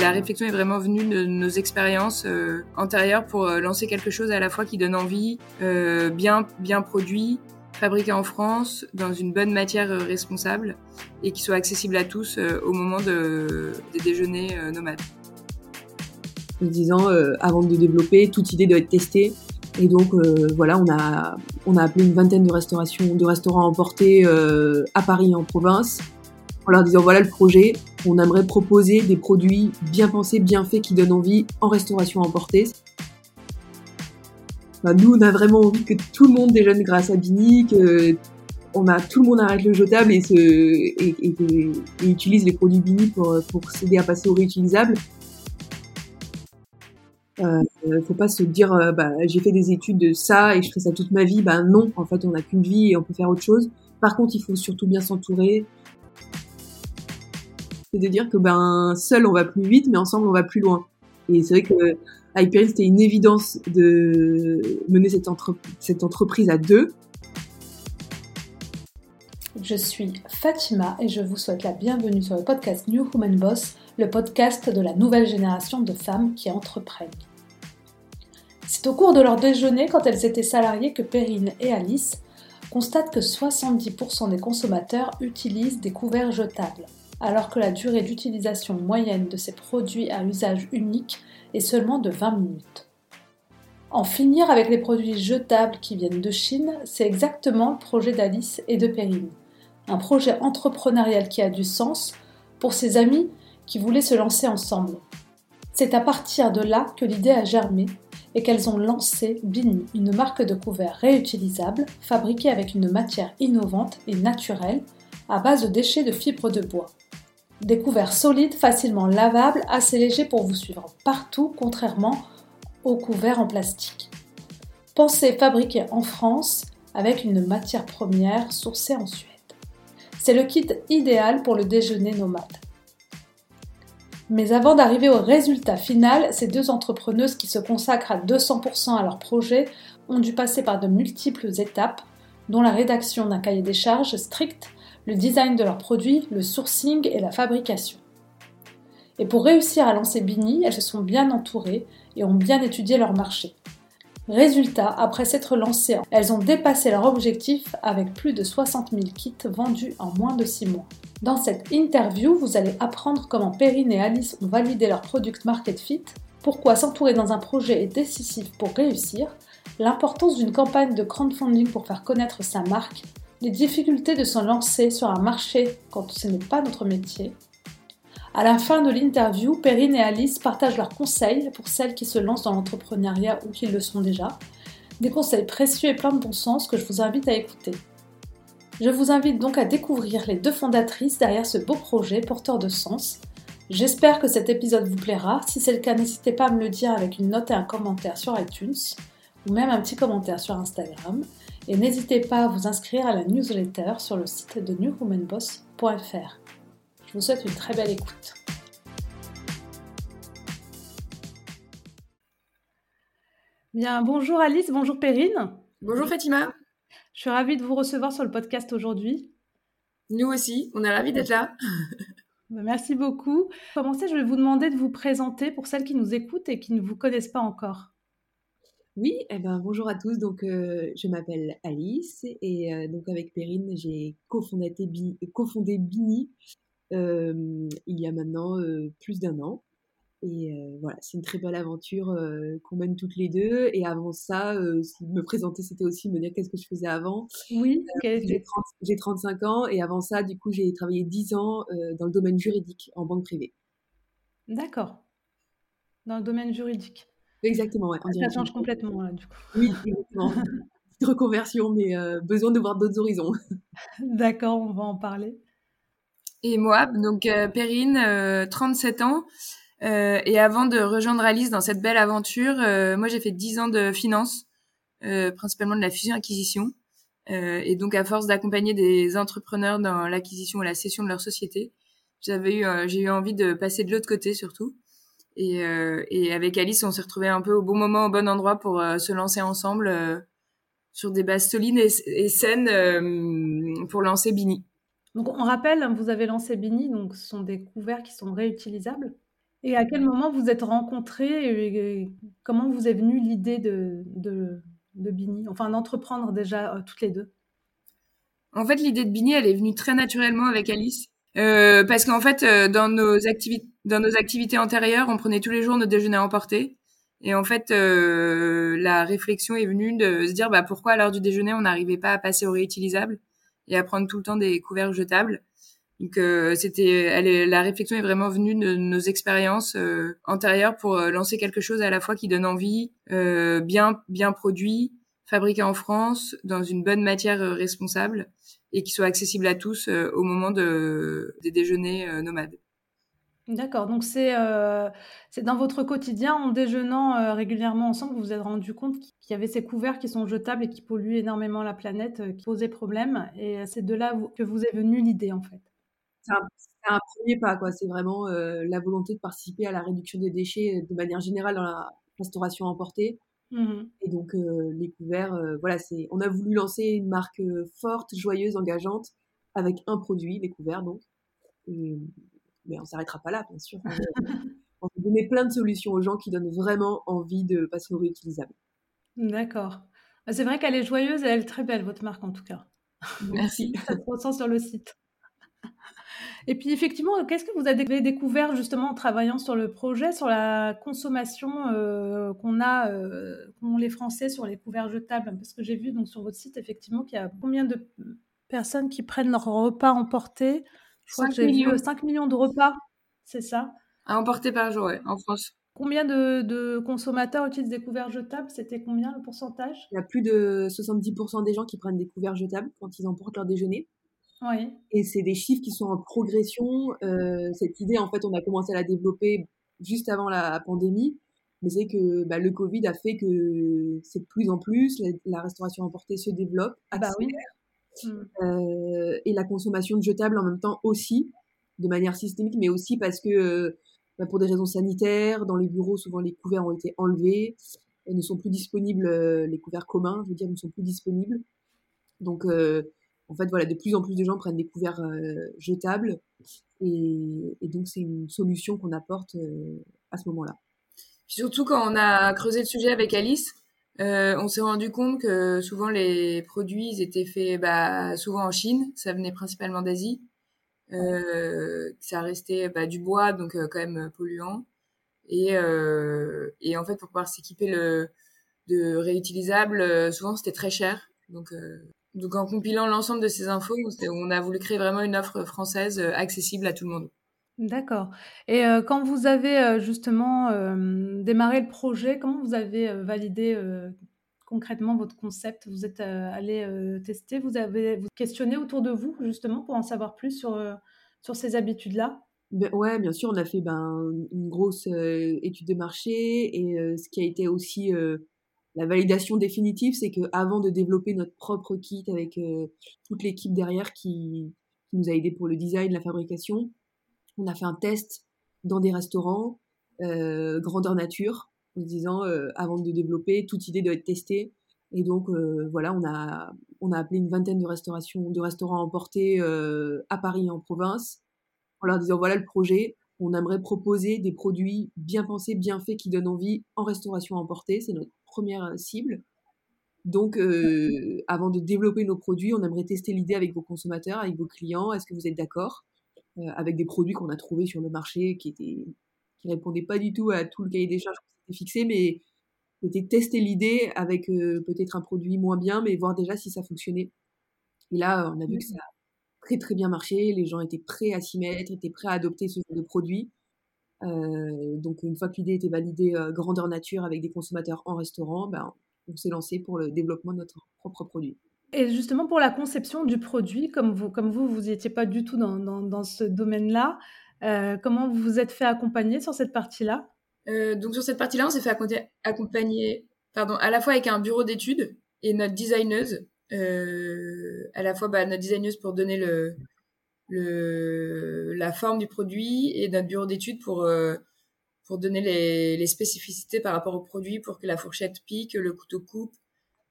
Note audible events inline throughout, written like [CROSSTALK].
La réflexion est vraiment venue de nos expériences antérieures pour lancer quelque chose à la fois qui donne envie, bien, bien produit, fabriqué en France, dans une bonne matière responsable et qui soit accessible à tous au moment de, des déjeuners nomades. En disant, avant de développer, toute idée doit être testée et donc euh, voilà, on a appelé une vingtaine de restaurations, de restaurants emportés euh, à Paris en province, en leur disant voilà le projet, on aimerait proposer des produits bien pensés, bien faits, qui donnent envie en restauration emportée. Bah, nous, on a vraiment envie que tout le monde déjeune grâce à Bini, que on a tout le monde arrête le jetable et, se, et, et, utilise les produits Bini pour, s'aider à passer au réutilisable. Euh, faut pas se dire euh, bah, j'ai fait des études de ça et je ferai ça toute ma vie. Ben non, en fait on n'a qu'une vie et on peut faire autre chose. Par contre, il faut surtout bien s'entourer. C'est de dire que ben seul on va plus vite, mais ensemble on va plus loin. Et c'est vrai que Hyperion c'était une évidence de mener cette, cette entreprise à deux. Je suis Fatima et je vous souhaite la bienvenue sur le podcast New Human Boss, le podcast de la nouvelle génération de femmes qui entreprennent. C'est au cours de leur déjeuner, quand elles étaient salariées, que Perrine et Alice constatent que 70% des consommateurs utilisent des couverts jetables, alors que la durée d'utilisation moyenne de ces produits à usage unique est seulement de 20 minutes. En finir avec les produits jetables qui viennent de Chine, c'est exactement le projet d'Alice et de Perrine. Un projet entrepreneurial qui a du sens pour ses amis qui voulaient se lancer ensemble. C'est à partir de là que l'idée a germé et qu'elles ont lancé Bini, une marque de couverts réutilisable fabriquée avec une matière innovante et naturelle à base de déchets de fibres de bois. Des couverts solides, facilement lavables, assez légers pour vous suivre partout, contrairement aux couverts en plastique. Pensez fabriqués en France avec une matière première sourcée en Suède. C'est le kit idéal pour le déjeuner nomade. Mais avant d'arriver au résultat final, ces deux entrepreneuses qui se consacrent à 200% à leur projet ont dû passer par de multiples étapes, dont la rédaction d'un cahier des charges strict, le design de leurs produits, le sourcing et la fabrication. Et pour réussir à lancer Bini, elles se sont bien entourées et ont bien étudié leur marché. Résultat, après s'être lancées, elles ont dépassé leur objectif avec plus de 60 000 kits vendus en moins de 6 mois. Dans cette interview, vous allez apprendre comment Perrine et Alice ont validé leur product market fit, pourquoi s'entourer dans un projet est décisif pour réussir, l'importance d'une campagne de crowdfunding pour faire connaître sa marque, les difficultés de se lancer sur un marché quand ce n'est pas notre métier. À la fin de l'interview, Perrine et Alice partagent leurs conseils pour celles qui se lancent dans l'entrepreneuriat ou qui le sont déjà. Des conseils précieux et pleins de bon sens que je vous invite à écouter. Je vous invite donc à découvrir les deux fondatrices derrière ce beau projet porteur de sens. J'espère que cet épisode vous plaira. Si c'est le cas, n'hésitez pas à me le dire avec une note et un commentaire sur iTunes ou même un petit commentaire sur Instagram. Et n'hésitez pas à vous inscrire à la newsletter sur le site de newwomanboss.fr. Je vous souhaite une très belle écoute. Bien, bonjour Alice, bonjour Perrine. Bonjour Fatima. Je suis ravie de vous recevoir sur le podcast aujourd'hui. Nous aussi, on est ravis d'être là. [LAUGHS] Merci beaucoup. Pour commencer, je vais vous demander de vous présenter pour celles qui nous écoutent et qui ne vous connaissent pas encore. Oui, eh ben, bonjour à tous. Donc, euh, je m'appelle Alice et euh, donc avec Perrine, j'ai cofondé, cofondé Bini euh, il y a maintenant plus d'un an. Et voilà, c'est une très belle aventure qu'on mène toutes les deux. Et avant ça, me présenter, c'était aussi me dire qu'est-ce que je faisais avant. Oui, j'ai 35 ans et avant ça, du coup, j'ai travaillé 10 ans dans le domaine juridique en banque privée. D'accord. Dans le domaine juridique. Exactement, ouais. Ça change complètement, là, du coup. Oui, exactement. [LAUGHS] reconversion, mais besoin de voir d'autres horizons. [LAUGHS] D'accord, on va en parler. Et moi, donc Perrine, 37 ans. Euh, et avant de rejoindre Alice dans cette belle aventure, euh, moi j'ai fait 10 ans de finance, euh, principalement de la fusion-acquisition. et donc à force d'accompagner des entrepreneurs dans l'acquisition ou la cession de leur société, j'avais eu, j'ai eu envie de passer de l'autre côté surtout. Et, et, avec Alice, on s'est retrouvés un peu au bon moment, au bon endroit pour se lancer ensemble sur des bases solides et, et saines pour lancer Bini. Donc on rappelle, vous avez lancé Bini, donc ce sont des couverts qui sont réutilisables. Et à quel moment vous êtes rencontrés et comment vous est venue l'idée de, de, de Bini, enfin d'entreprendre déjà euh, toutes les deux? En fait, l'idée de Bini, elle est venue très naturellement avec Alice. Euh, parce qu'en fait, euh, dans nos activités, dans nos activités antérieures, on prenait tous les jours nos déjeuners emportés. Et en fait, euh, la réflexion est venue de se dire, bah pourquoi à l'heure du déjeuner on n'arrivait pas à passer au réutilisable et à prendre tout le temps des couverts jetables? Donc euh, c'était, la réflexion est vraiment venue de nos expériences euh, antérieures pour euh, lancer quelque chose à la fois qui donne envie, bien bien produit, fabriqué en France, dans une bonne matière responsable et qui soit accessible à tous au moment de, des déjeuners nomades. D'accord, donc c'est c'est dans votre quotidien, en déjeunant régulièrement ensemble, vous vous êtes rendu compte qu'il y avait ces couverts qui sont jetables et qui polluent énormément la planète, qui posaient problème. Et c'est de là que vous est venue l'idée, en fait c'est un, premier pas, quoi. C'est vraiment euh, la volonté de participer à la réduction des déchets euh, de manière générale dans la restauration emportée. Mmh Et donc euh, les couverts, voilà, c'est, on a voulu lancer une marque forte, joyeuse, engageante, avec un produit, les couverts donc. Mais on s'arrêtera pas là, bien sûr. [LAUGHS] on va donner plein de solutions aux gens qui donnent vraiment envie de passer au réutilisable. D'accord. Bah, c'est vrai qu'elle est joyeuse et elle est très belle, votre marque en tout cas. Merci. [LAUGHS] Ça se ressent sur le site. Et puis effectivement, qu'est-ce que vous avez découvert justement en travaillant sur le projet, sur la consommation euh, qu'on a, euh, qu'ont les Français sur les couverts jetables? Parce que j'ai vu donc sur votre site effectivement qu'il y a combien de personnes qui prennent leur repas emporté Je crois que j'ai vu 5 millions de repas, c'est ça? À emporter par jour, oui, en France. Combien de, de, consommateurs utilisent des couverts jetables? C'était combien le pourcentage? Il y a plus de 70% des gens qui prennent des couverts jetables quand ils emportent leur déjeuner. Et c'est des chiffres qui sont en progression. Euh, cette idée, en fait, on a commencé à la développer juste avant la pandémie. Mais c'est que bah, le Covid a fait que c'est de plus en plus, la, restauration emportée se développe, ah bah oui. Mmh. Euh, et la consommation de jetables en même temps aussi, de manière systémique, mais aussi parce que euh, bah, pour des raisons sanitaires, dans les bureaux, souvent les couverts ont été enlevés, et ne sont plus disponibles, euh, les couverts communs, je veux dire, ne sont plus disponibles. Donc, en fait, voilà, de plus en plus de gens prennent des couverts euh, jetables. Et, donc, c'est une solution qu'on apporte euh, à ce moment-là. Surtout quand on a creusé le sujet avec Alice, euh, on s'est rendu compte que souvent les produits étaient faits bah, souvent en Chine, ça venait principalement d'Asie. ça restait bah, du bois, donc quand même polluant. Et, et, en fait, pour pouvoir s'équiper de réutilisables, souvent c'était très cher. Donc donc en compilant l'ensemble de ces infos, on a voulu créer vraiment une offre française euh, accessible à tout le monde. D'accord. Et quand vous avez justement démarré le projet, comment vous avez validé concrètement votre concept? Vous êtes allé tester, vous avez vous questionné autour de vous justement pour en savoir plus sur, sur ces habitudes-là? Ben, Ouais, bien sûr, on a fait ben, une grosse étude de marché et ce qui a été aussi la validation définitive, c'est que avant de développer notre propre kit avec toute l'équipe derrière qui, nous a aidé pour le design, la fabrication, on a fait un test dans des restaurants euh, grandeur nature, en se disant euh, avant de développer, toute idée doit être testée. Et donc voilà, on a on a appelé une vingtaine de restaurations, de restaurants emportés à Paris et en province, en leur disant voilà le projet, on aimerait proposer des produits bien pensés, bien faits, qui donnent envie en restauration emportée. C'est notre première euh, cible. Donc, euh, avant de développer nos produits, on aimerait tester l'idée avec vos consommateurs, avec vos clients. Est-ce que vous êtes d'accord? euh, avec des produits qu'on a trouvés sur le marché qui étaient qui répondaient pas du tout à tout le cahier des charges qu'on s'était fixé, mais c'était tester l'idée avec peut-être un produit moins bien, mais voir déjà si ça fonctionnait. Et là, on a vu que ça a très très bien marché. Les gens étaient prêts à s'y mettre, étaient prêts à adopter ce genre de produit. Euh, donc une fois que l'idée était validée euh, grandeur nature avec des consommateurs en restaurant, ben, on s'est lancé pour le développement de notre propre produit. Et justement pour la conception du produit, comme vous, comme vous, vous n'étiez pas du tout dans, dans, ce domaine-là, euh, comment vous vous êtes fait accompagner sur cette partie-là? Donc sur cette partie-là, on s'est fait accompagner, pardon, à la fois avec un bureau d'études et notre designeuse, à la fois bah, notre designeuse pour donner le, le, la forme du produit et notre bureau d'études pour, euh, pour donner les, les, spécificités par rapport au produit pour que la fourchette pique, le couteau coupe, euh,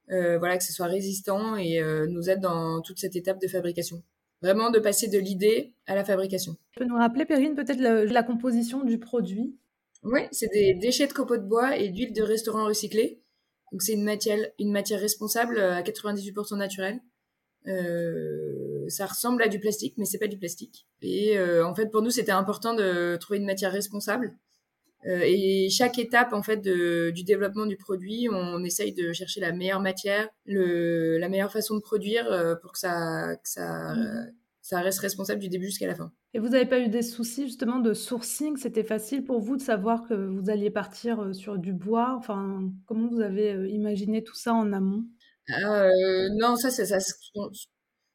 voilà, que ce soit résistant et euh, nous aide dans toute cette étape de fabrication. vraiment de passer de l'idée à la fabrication. Tu peux nous rappeler, Perrine, peut-être la composition du produit? Oui, c'est des déchets de copeaux de bois et d'huile de restaurant recyclée. Donc c'est une matière, une matière responsable à 98% naturelle. Euh, ça ressemble à du plastique, mais c'est pas du plastique. Et euh, en fait, pour nous, c'était important de trouver une matière responsable. Euh, et chaque étape en fait de, du développement du produit, on essaye de chercher la meilleure matière, le, la meilleure façon de produire euh, pour que ça, que ça, mmh. ça reste responsable du début jusqu'à la fin. Et vous n'avez pas eu des soucis justement de sourcing? C'était facile pour vous de savoir que vous alliez partir euh, sur du bois? Enfin, comment vous avez imaginé tout ça en amont? Euh, Non, ça, ça, ça,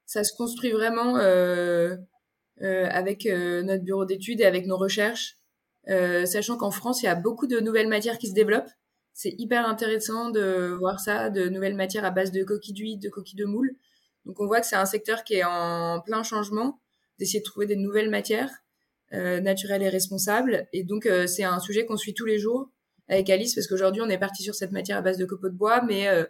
ça, se construit vraiment euh, avec notre bureau d'études et avec nos recherches. Euh, sachant qu'en France, il y a beaucoup de nouvelles matières qui se développent. C'est hyper intéressant de voir ça, de nouvelles matières à base de coquilles d'huile, de coquilles de moule. Donc on voit que c'est un secteur qui est en plein changement, d'essayer de trouver des nouvelles matières euh, naturelles et responsables. Et donc euh, c'est un sujet qu'on suit tous les jours avec Alice, parce qu'aujourd'hui on est parti sur cette matière à base de copeaux de bois, mais euh,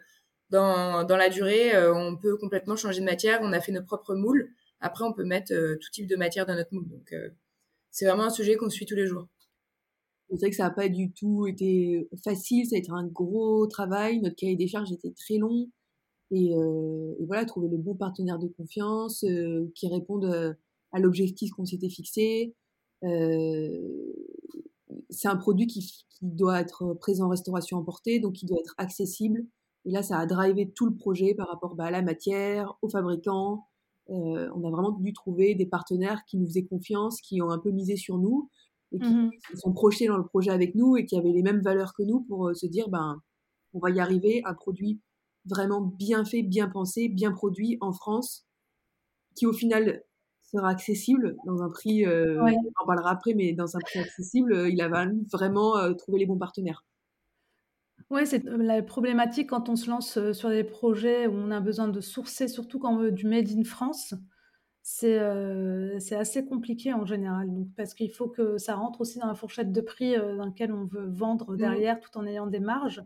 dans, dans la durée, euh, on peut complètement changer de matière. On a fait nos propres moules. Après, on peut mettre tout type de matière dans notre moule. Donc c'est vraiment un sujet qu'on suit tous les jours. C'est vrai que ça n'a pas du tout été facile, ça a été un gros travail. Notre cahier des charges était très long. Et, euh, voilà, trouver le bon partenaire de confiance euh, qui réponde euh, à l'objectif qu'on s'était fixé. Euh, c'est un produit qui, qui, doit être présent en restauration emportée, donc qui doit être accessible. Et là, ça a drivé tout le projet par rapport bah, à la matière, aux fabricants. Euh, on a vraiment dû trouver des partenaires qui nous faisaient confiance, qui ont un peu misé sur nous et qui mmh sont projetés dans le projet avec nous et qui avaient les mêmes valeurs que nous pour euh, se dire ben on va y arriver, un produit vraiment bien fait, bien pensé, bien produit en France, qui au final sera accessible dans un prix, euh, on en parlera après, mais dans un prix accessible, euh, il a vraiment euh, trouvé les bons partenaires. Oui, c'est la problématique quand on se lance sur des projets où on a besoin de sourcer, surtout quand on veut du made in France c'est euh, assez compliqué en général. Donc, parce qu'il faut que ça rentre aussi dans la fourchette de prix euh, dans laquelle on veut vendre mmh. derrière tout en ayant des marges.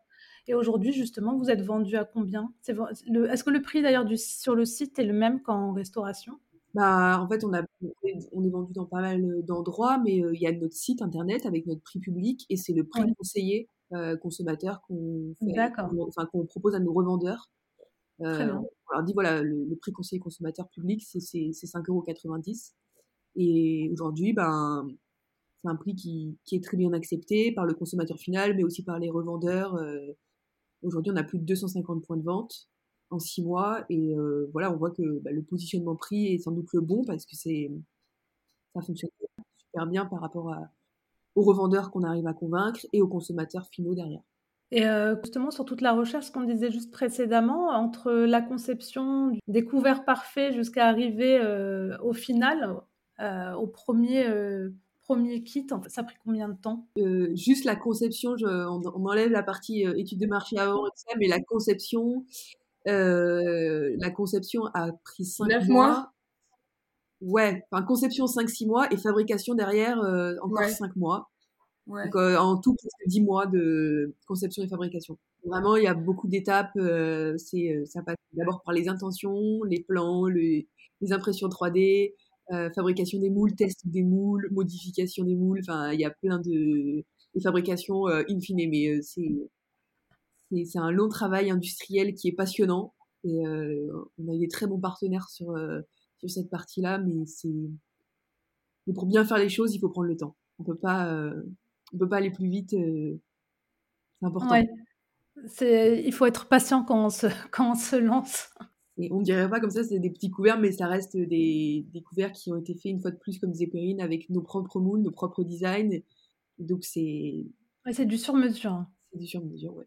Et aujourd'hui, justement, vous êtes vendu à combien? Est-ce que le prix d'ailleurs sur le site est le même qu'en restauration? Bah, en fait, on, a, on est vendu dans pas mal d'endroits, mais euh, il y a notre site internet avec notre prix public et c'est le prix conseillé euh, consommateur qu'on enfin, qu'on propose à nos revendeurs. Très bien alors dit voilà, le, prix conseiller consommateur public, c'est 5,90€. Et aujourd'hui, ben, c'est un prix qui, qui, est très bien accepté par le consommateur final, mais aussi par les revendeurs. Euh, aujourd'hui, on a plus de 250 points de vente en six mois. Et euh, voilà, on voit que bah, le positionnement prix est sans doute le bon parce que c'est ça fonctionne super bien par rapport à, aux revendeurs qu'on arrive à convaincre et aux consommateurs finaux derrière. Et euh, justement, sur toute la recherche qu'on disait juste précédemment, entre la conception du découvert parfait jusqu'à arriver euh, au final, euh, au premier, premier kit, ça a pris combien de temps? Juste la conception, je, on, enlève la partie étude de marché avant et ça, mais la conception, la conception a pris 5 mois. Ouais, enfin conception 5-6 mois et fabrication derrière encore 5 mois. Donc, euh, en tout, presque 10 mois de conception et fabrication. Vraiment, il y a beaucoup d'étapes. Euh, c'est, euh, ça passe d'abord par les intentions, les plans, les, les impressions 3D, euh, fabrication des moules, test des moules, modification des moules. Enfin, il y a plein de des fabrications in fine, mais c'est, c'est, c'est un long travail industriel qui est passionnant. Et on a des très bons partenaires sur, sur cette partie-là, mais c'est mais pour bien faire les choses, il faut prendre le temps. On peut pas on peut pas aller plus vite. Euh, c'est important. C'est, il faut être patient quand on se, [LAUGHS] quand on se lance. Et on dirait pas comme ça, c'est des petits couverts, mais ça reste des, des couverts qui ont été faits une fois de plus, comme disait Perrine, avec nos propres moules, nos propres designs. Donc c'est. c'est du sur-mesure. Hein. C'est du sur-mesure, ouais.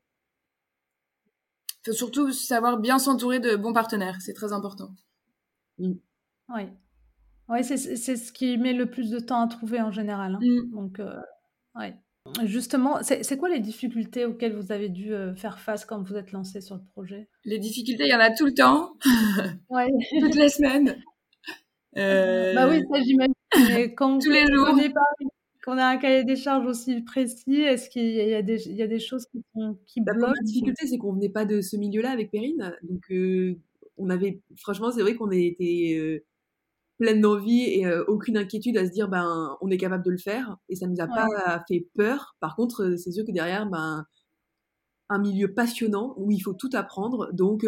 Il faut surtout savoir bien s'entourer de bons partenaires, c'est très important. Oui. Ouais, c'est, c'est ce qui met le plus de temps à trouver en général. Hein. Mm. Donc, euh, Ouais. Justement, c'est quoi les difficultés auxquelles vous avez dû euh, faire face quand vous êtes lancé sur le projet? Les difficultés, il y en a tout le temps, ouais. [LAUGHS] toutes les semaines. Euh... Bah oui, ça j'imagine. quand [LAUGHS] Tous les jours. Quand on a un cahier des charges aussi précis, est-ce qu'il y, y, a des choses qui, sont, qui bah, bloquent? La difficulté, c'est qu'on venait pas de ce milieu-là avec Perrine. Donc, euh, on avait, franchement, c'est vrai qu'on a été euh, pleine d'envie et aucune inquiétude à se dire ben on est capable de le faire et ça nous a pas fait peur. Par contre, c'est sûr que derrière ben un milieu passionnant où il faut tout apprendre. Donc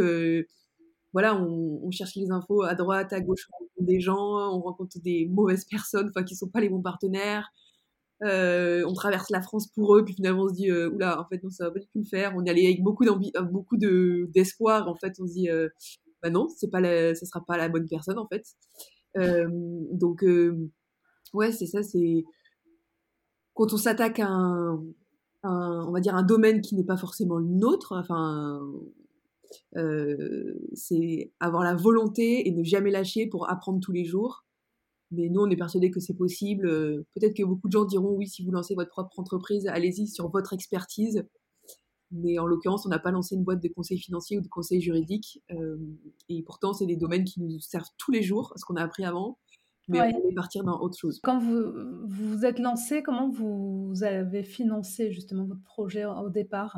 voilà, on, cherche les infos à droite, à gauche, on rencontre des gens, on rencontre des mauvaises personnes, enfin qui sont pas les bons partenaires. on traverse la France pour eux, puis finalement on se dit oula, en fait non, ça va pas du tout le faire. On y allait avec beaucoup beaucoup de d'espoir. En fait, on se dit bah non, c'est pas la, ça sera pas la bonne personne en fait. Donc, ouais, c'est ça, c'est quand on s'attaque à un, on va dire un domaine qui n'est pas forcément le nôtre, enfin, c'est avoir la volonté et ne jamais lâcher pour apprendre tous les jours. Mais nous, on est persuadés que c'est possible. Peut-être que beaucoup de gens diront oui, si vous lancez votre propre entreprise, allez-y sur votre expertise. Mais en l'occurrence, on n'a pas lancé une boîte de conseils financiers ou de conseils juridiques. Euh, et pourtant, c'est des domaines qui nous servent tous les jours, ce qu'on a appris avant. Mais on voulait partir dans autre chose. Quand vous vous êtes lancé, comment vous avez financé justement votre projet au départ?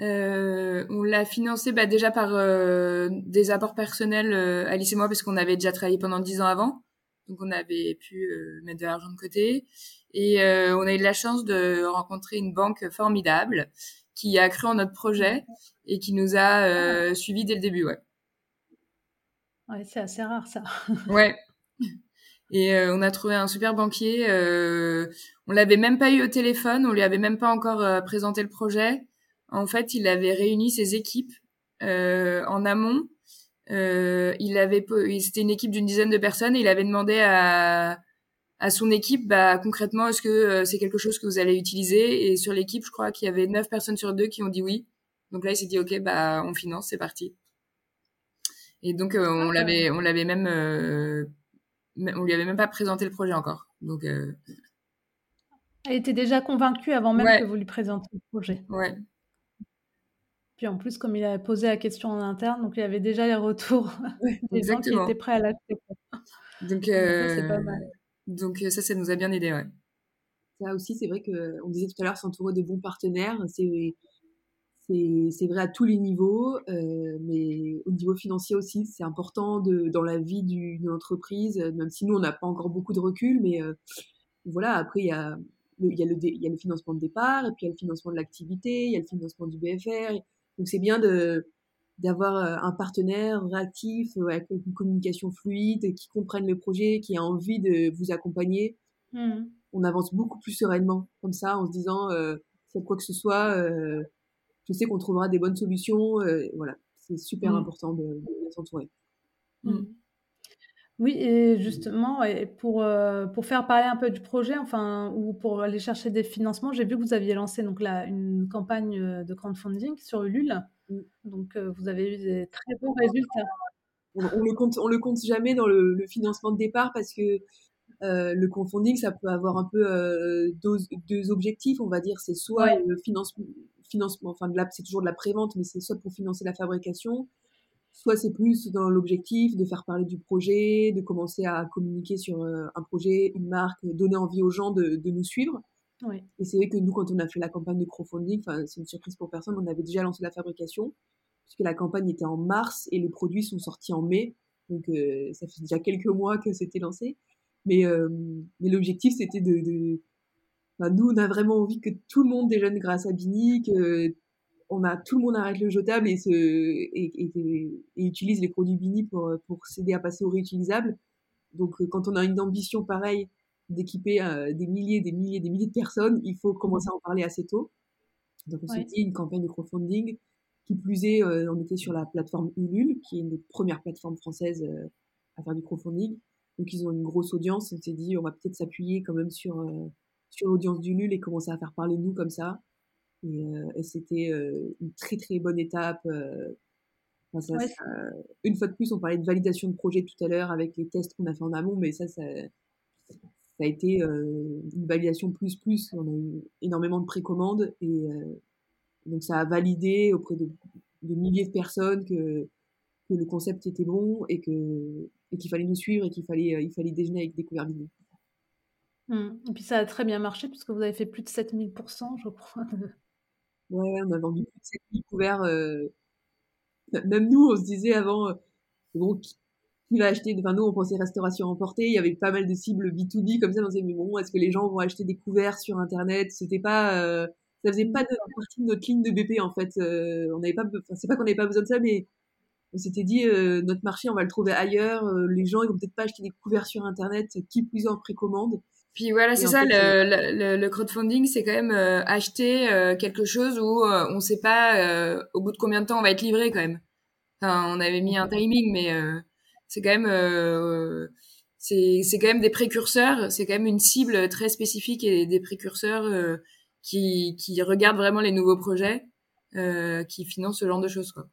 Euh, on l'a financé bah, déjà par euh, des apports personnels, Alice et moi, parce qu'on avait déjà travaillé pendant dix ans avant. Donc on avait pu mettre de l'argent de côté. Et euh, on a eu de la chance de rencontrer une banque formidable qui a cru en notre projet et qui nous a euh, suivis dès le début. Ouais. Ouais, c'est assez rare ça. [LAUGHS] ouais. Et euh, on a trouvé un super banquier. Euh, on l'avait même pas eu au téléphone, on lui avait même pas encore euh, présenté le projet. En fait, il avait réuni ses équipes en amont. Il avait, c'était une équipe d'une dizaine de personnes. Et il avait demandé à à son équipe, bah, concrètement, est-ce que euh, c'est quelque chose que vous allez utiliser? Et sur l'équipe, je crois qu'il y avait 9 personnes sur deux qui ont dit oui. Donc là, il s'est dit, OK, bah, on finance, c'est parti. Et donc, euh, on l'avait, on l'avait même, euh, on lui avait même pas présenté le projet encore. Donc, Elle était déjà convaincue avant même que vous lui présentiez le projet. Ouais. Puis en plus, comme il avait posé la question en interne, donc il y avait déjà les retours [LAUGHS] des gens qui étaient prêts à l'acheter. Donc, [LAUGHS] c'est pas mal. Donc euh, ça, ça nous a bien aidé, ouais. Ça aussi, c'est vrai que on disait tout à l'heure, s'entourer de bons partenaires, c'est c'est vrai à tous les niveaux, euh, mais au niveau financier aussi, c'est important de, dans la vie d'une entreprise, même si nous, on n'a pas encore beaucoup de recul, mais euh, voilà, après, il y a, il, y a le, il y a le financement de départ, et puis il y a le financement de l'activité, il y a le financement du BFR, donc c'est bien de d'avoir euh, un partenaire réactif, euh, avec une communication fluide, qui comprenne le projet, qui a envie de vous accompagner. Mmh. On avance beaucoup plus sereinement, comme ça, en se disant, euh, quoi que ce soit, euh, je sais qu'on trouvera des bonnes solutions. voilà, c'est super mmh. important de, de s'entourer. Mmh. Oui, et justement, et pour, pour faire parler un peu du projet, enfin, ou pour aller chercher des financements, j'ai vu que vous aviez lancé donc là une campagne de crowdfunding sur Ulule. Mmh. Donc, vous avez eu des très bons résultats. On, le compte, on le compte jamais dans le, financement de départ parce que le crowdfunding, ça peut avoir un peu deux, objectifs, on va dire. C'est soit le financement, financement, enfin, c'est toujours de la prévente, mais c'est soit pour financer la fabrication, soit c'est plus dans l'objectif de faire parler du projet, de commencer à communiquer sur un projet, une marque, donner envie aux gens de, de nous suivre. Et c'est vrai que nous, quand on a fait la campagne de crowdfunding, c'est une surprise pour personne, on avait déjà lancé la fabrication, puisque la campagne était en mars et les produits sont sortis en mai. Donc euh, ça fait déjà quelques mois que c'était lancé. Mais, euh, mais l'objectif, c'était de... de... nous, on a vraiment envie que tout le monde déjeune grâce à Bini, que on a, tout le monde arrête le jetable et, se, et, et, et utilise les produits Bini pour, pour s'aider à passer au réutilisable. Donc quand on a une ambition pareille, d'équiper euh, des milliers, des milliers, des milliers de personnes, il faut commencer à en parler assez tôt. Donc on s'est dit une campagne de crowdfunding. Qui plus est, euh, on était sur la plateforme Ulule, qui est une des premières plateformes françaises euh, à faire du crowdfunding. Donc ils ont une grosse audience. On s'est dit, on va peut-être s'appuyer quand même sur sur l'audience d'Ulule et commencer à faire parler de nous comme ça. Et, et c'était une très très bonne étape. Enfin, ça, une fois de plus, on parlait de validation de projet tout à l'heure avec les tests qu'on a fait en amont, mais ça, ça ça a été euh, une validation plus plus. On a eu énormément de précommandes et euh, donc ça a validé auprès de, de, milliers de personnes que, que le concept était bon et que et qu'il fallait nous suivre et qu'il fallait euh, il fallait déjeuner avec Découvert Vidéo. Mmh. Et puis ça a très bien marché puisque vous avez fait plus de 7000%, je crois. Ouais, on a vendu plus de 7000 couverts. Euh... Même nous, on se disait avant, bon, qui va acheter, enfin nous on pensait restauration emportée, il y avait pas mal de cibles B2B comme ça, on se disait mais bon, est-ce que les gens vont acheter des couverts sur internet? C'était pas, euh, ça faisait pas partie de notre ligne de BP en fait. Euh, on n'avait pas, enfin, c'est pas qu'on n'avait pas besoin de ça, mais on s'était dit euh, notre marché on va le trouver ailleurs. les gens ils vont peut-être pas acheter des couverts sur internet, qui plus en précommande. Puis voilà, c'est ça, le, le, crowdfunding, c'est quand même acheter quelque chose où on sait pas au bout de combien de temps on va être livré quand même. Enfin, on avait mis un timing, mais c'est quand même euh, c'est c'est quand même des précurseurs, c'est quand même une cible très spécifique et des précurseurs euh, qui qui regardent vraiment les nouveaux projets, euh, qui financent ce genre de choses quoi.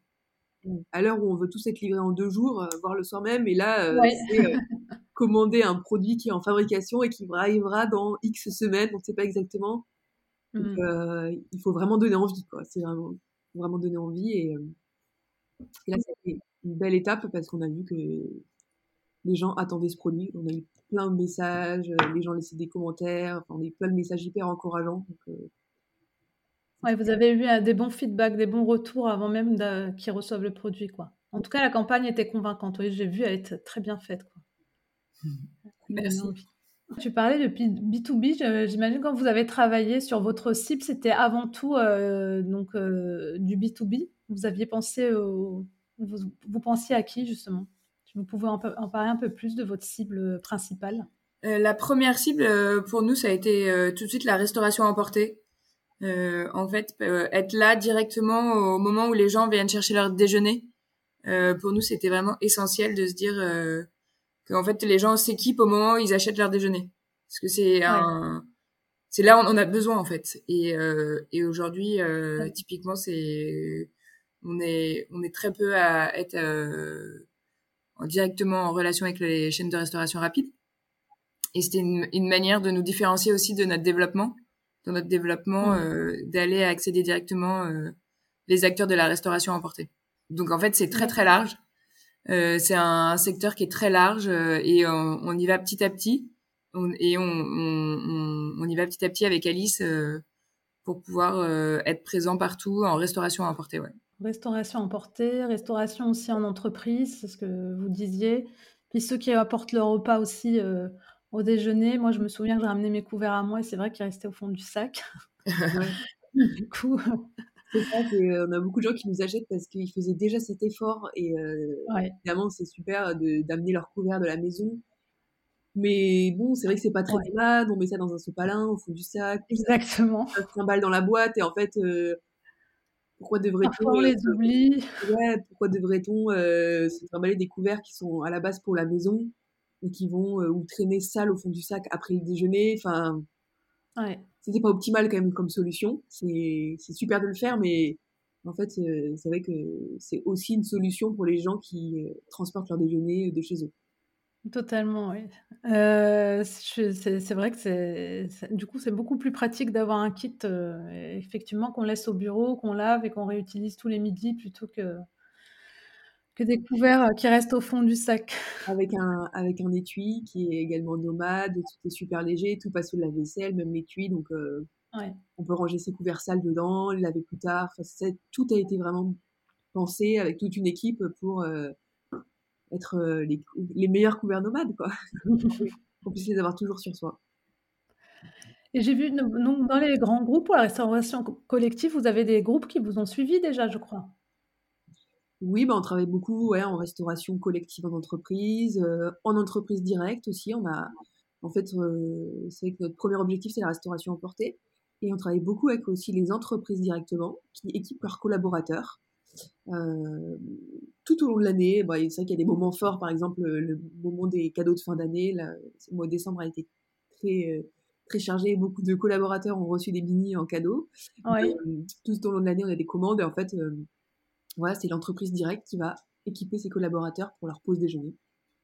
À l'heure où on veut tous être livrés en deux jours, voire le soir même, et là c'est [LAUGHS] commander un produit qui est en fabrication et qui arrivera dans X semaines, on ne sait pas exactement. Donc, mmh. il faut vraiment donner envie, quoi. C'est vraiment, vraiment donner envie. Et, et là, c'est une belle étape parce qu'on a vu que les gens attendaient ce produit. On a eu plein de messages, euh, les gens laissaient des commentaires, enfin, on a eu plein de messages hyper encourageants. Donc, euh, vous avez eu euh, des bons feedbacks, des bons retours avant même qu'ils reçoivent le produit. Quoi. En tout cas, la campagne était convaincante. Oui, j'ai vu, elle est très bien faite. Quoi. Merci. Tu parlais de B2B, j'imagine quand vous avez travaillé sur votre cible, c'était avant tout donc, du B2B. Vous aviez pensé au, vous, pensiez à qui justement? Vous pouvez en, parler un peu plus de votre cible principale euh, La première cible euh, pour nous, ça a été euh, tout de suite la restauration emportée. en fait, être là directement au moment où les gens viennent chercher leur déjeuner. pour nous, c'était vraiment essentiel de se dire qu'en fait, les gens s'équipent au moment où ils achètent leur déjeuner. Parce que c'est un... C'est là où on a besoin, en fait. Et, et aujourd'hui, typiquement, c'est on est on est très peu à être euh, directement en relation avec les chaînes de restauration rapide. Et c'était une, une, manière de nous différencier aussi de notre développement, de notre développement, mmh. euh, d'aller accéder directement euh, les acteurs de la restauration emportée. Donc en fait, c'est très très large. Euh, c'est un secteur qui est très large euh, et on, on, y va petit à petit. On, et on, y va petit à petit avec Alice euh, pour pouvoir être présent partout en restauration emportée. Ouais. Restauration emportée, restauration aussi en entreprise, c'est ce que vous disiez. Puis ceux qui apportent leur repas aussi euh, au déjeuner. Moi, je me souviens que j'ai ramené mes couverts à moi et c'est vrai qu'ils restaient au fond du sac. [LAUGHS] [LAUGHS] du coup. Ça, on a beaucoup de gens qui nous achètent parce qu'ils faisaient déjà cet effort et euh, évidemment c'est super d'amener leurs couverts de la maison. Mais bon, c'est vrai que c'est pas très ouais. on met ça dans un sopalin au fond du sac. Exactement. Ça trimballe dans la boîte et en fait, euh, pourquoi devrait-on les euh, oublie ouais, pourquoi devrait-on euh, se trimballer des couverts qui sont à la base pour la maison et qui vont euh, ou traîner sale au fond du sac après le déjeuner enfin ouais. C'était pas optimal quand même comme solution c'est super de le faire mais en fait c'est vrai que c'est aussi une solution pour les gens qui transportent leur déjeuner de chez eux Totalement, oui. Euh, c'est vrai que c'est du coup, c'est beaucoup plus pratique d'avoir un kit, euh, effectivement, qu'on laisse au bureau, qu'on lave et qu'on réutilise tous les midis plutôt que que des couverts, euh, qui restent au fond du sac. Avec un avec un étui qui est également nomade, tout est super léger, tout passe sous la vaisselle, même l'étui donc on peut ranger ses couverts sales dedans, les laver plus tard. Enfin, tout a été vraiment pensé avec toute une équipe pour, être euh, les, les, meilleurs couverts nomades, quoi. [LAUGHS] Qu'on puisse les avoir toujours sur soi. Et j'ai vu, donc, dans les grands groupes pour la restauration collective, vous avez des groupes qui vous ont suivi déjà, je crois. Oui, bah, on travaille beaucoup ouais, en restauration collective en entreprise, euh, en entreprise directe aussi. On a, en fait, euh, c'est que notre premier objectif, c'est la restauration emportée. Et on travaille beaucoup avec aussi les entreprises directement, qui équipent leurs collaborateurs. Euh, tout au long de l'année, bah, c'est vrai qu'il y a des moments forts, par exemple le, moment des cadeaux de fin d'année. Le mois de décembre a été très euh, très chargé. Beaucoup de collaborateurs ont reçu des bini en cadeau. Euh, tout au long de l'année, on a des commandes et en fait, voilà, c'est l'entreprise directe qui va équiper ses collaborateurs pour leur pause déjeuner,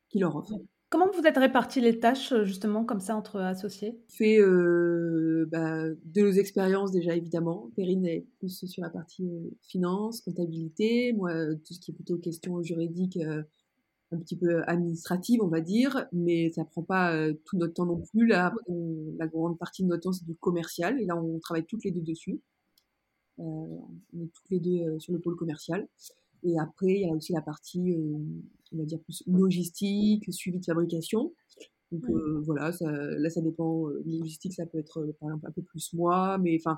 qui leur offre. Comment vous êtes répartis les tâches, euh, justement, comme ça, entre associés? Fait euh, bah, de nos expériences, déjà, évidemment. Perrine est plus sur la partie euh, finance, comptabilité. Moi, tout ce qui est plutôt question juridique, un petit peu administrative, on va dire. Mais ça prend pas tout notre temps non plus. Là, la grande partie de notre temps, c'est du commercial. Et là, on travaille toutes les deux dessus. On est toutes les deux sur le pôle commercial. Et après, il y a aussi la partie, on va dire, plus logistique, suivi de fabrication. Donc voilà, ça, là, ça dépend. Logistique, ça peut être par exemple un peu plus moi, mais enfin,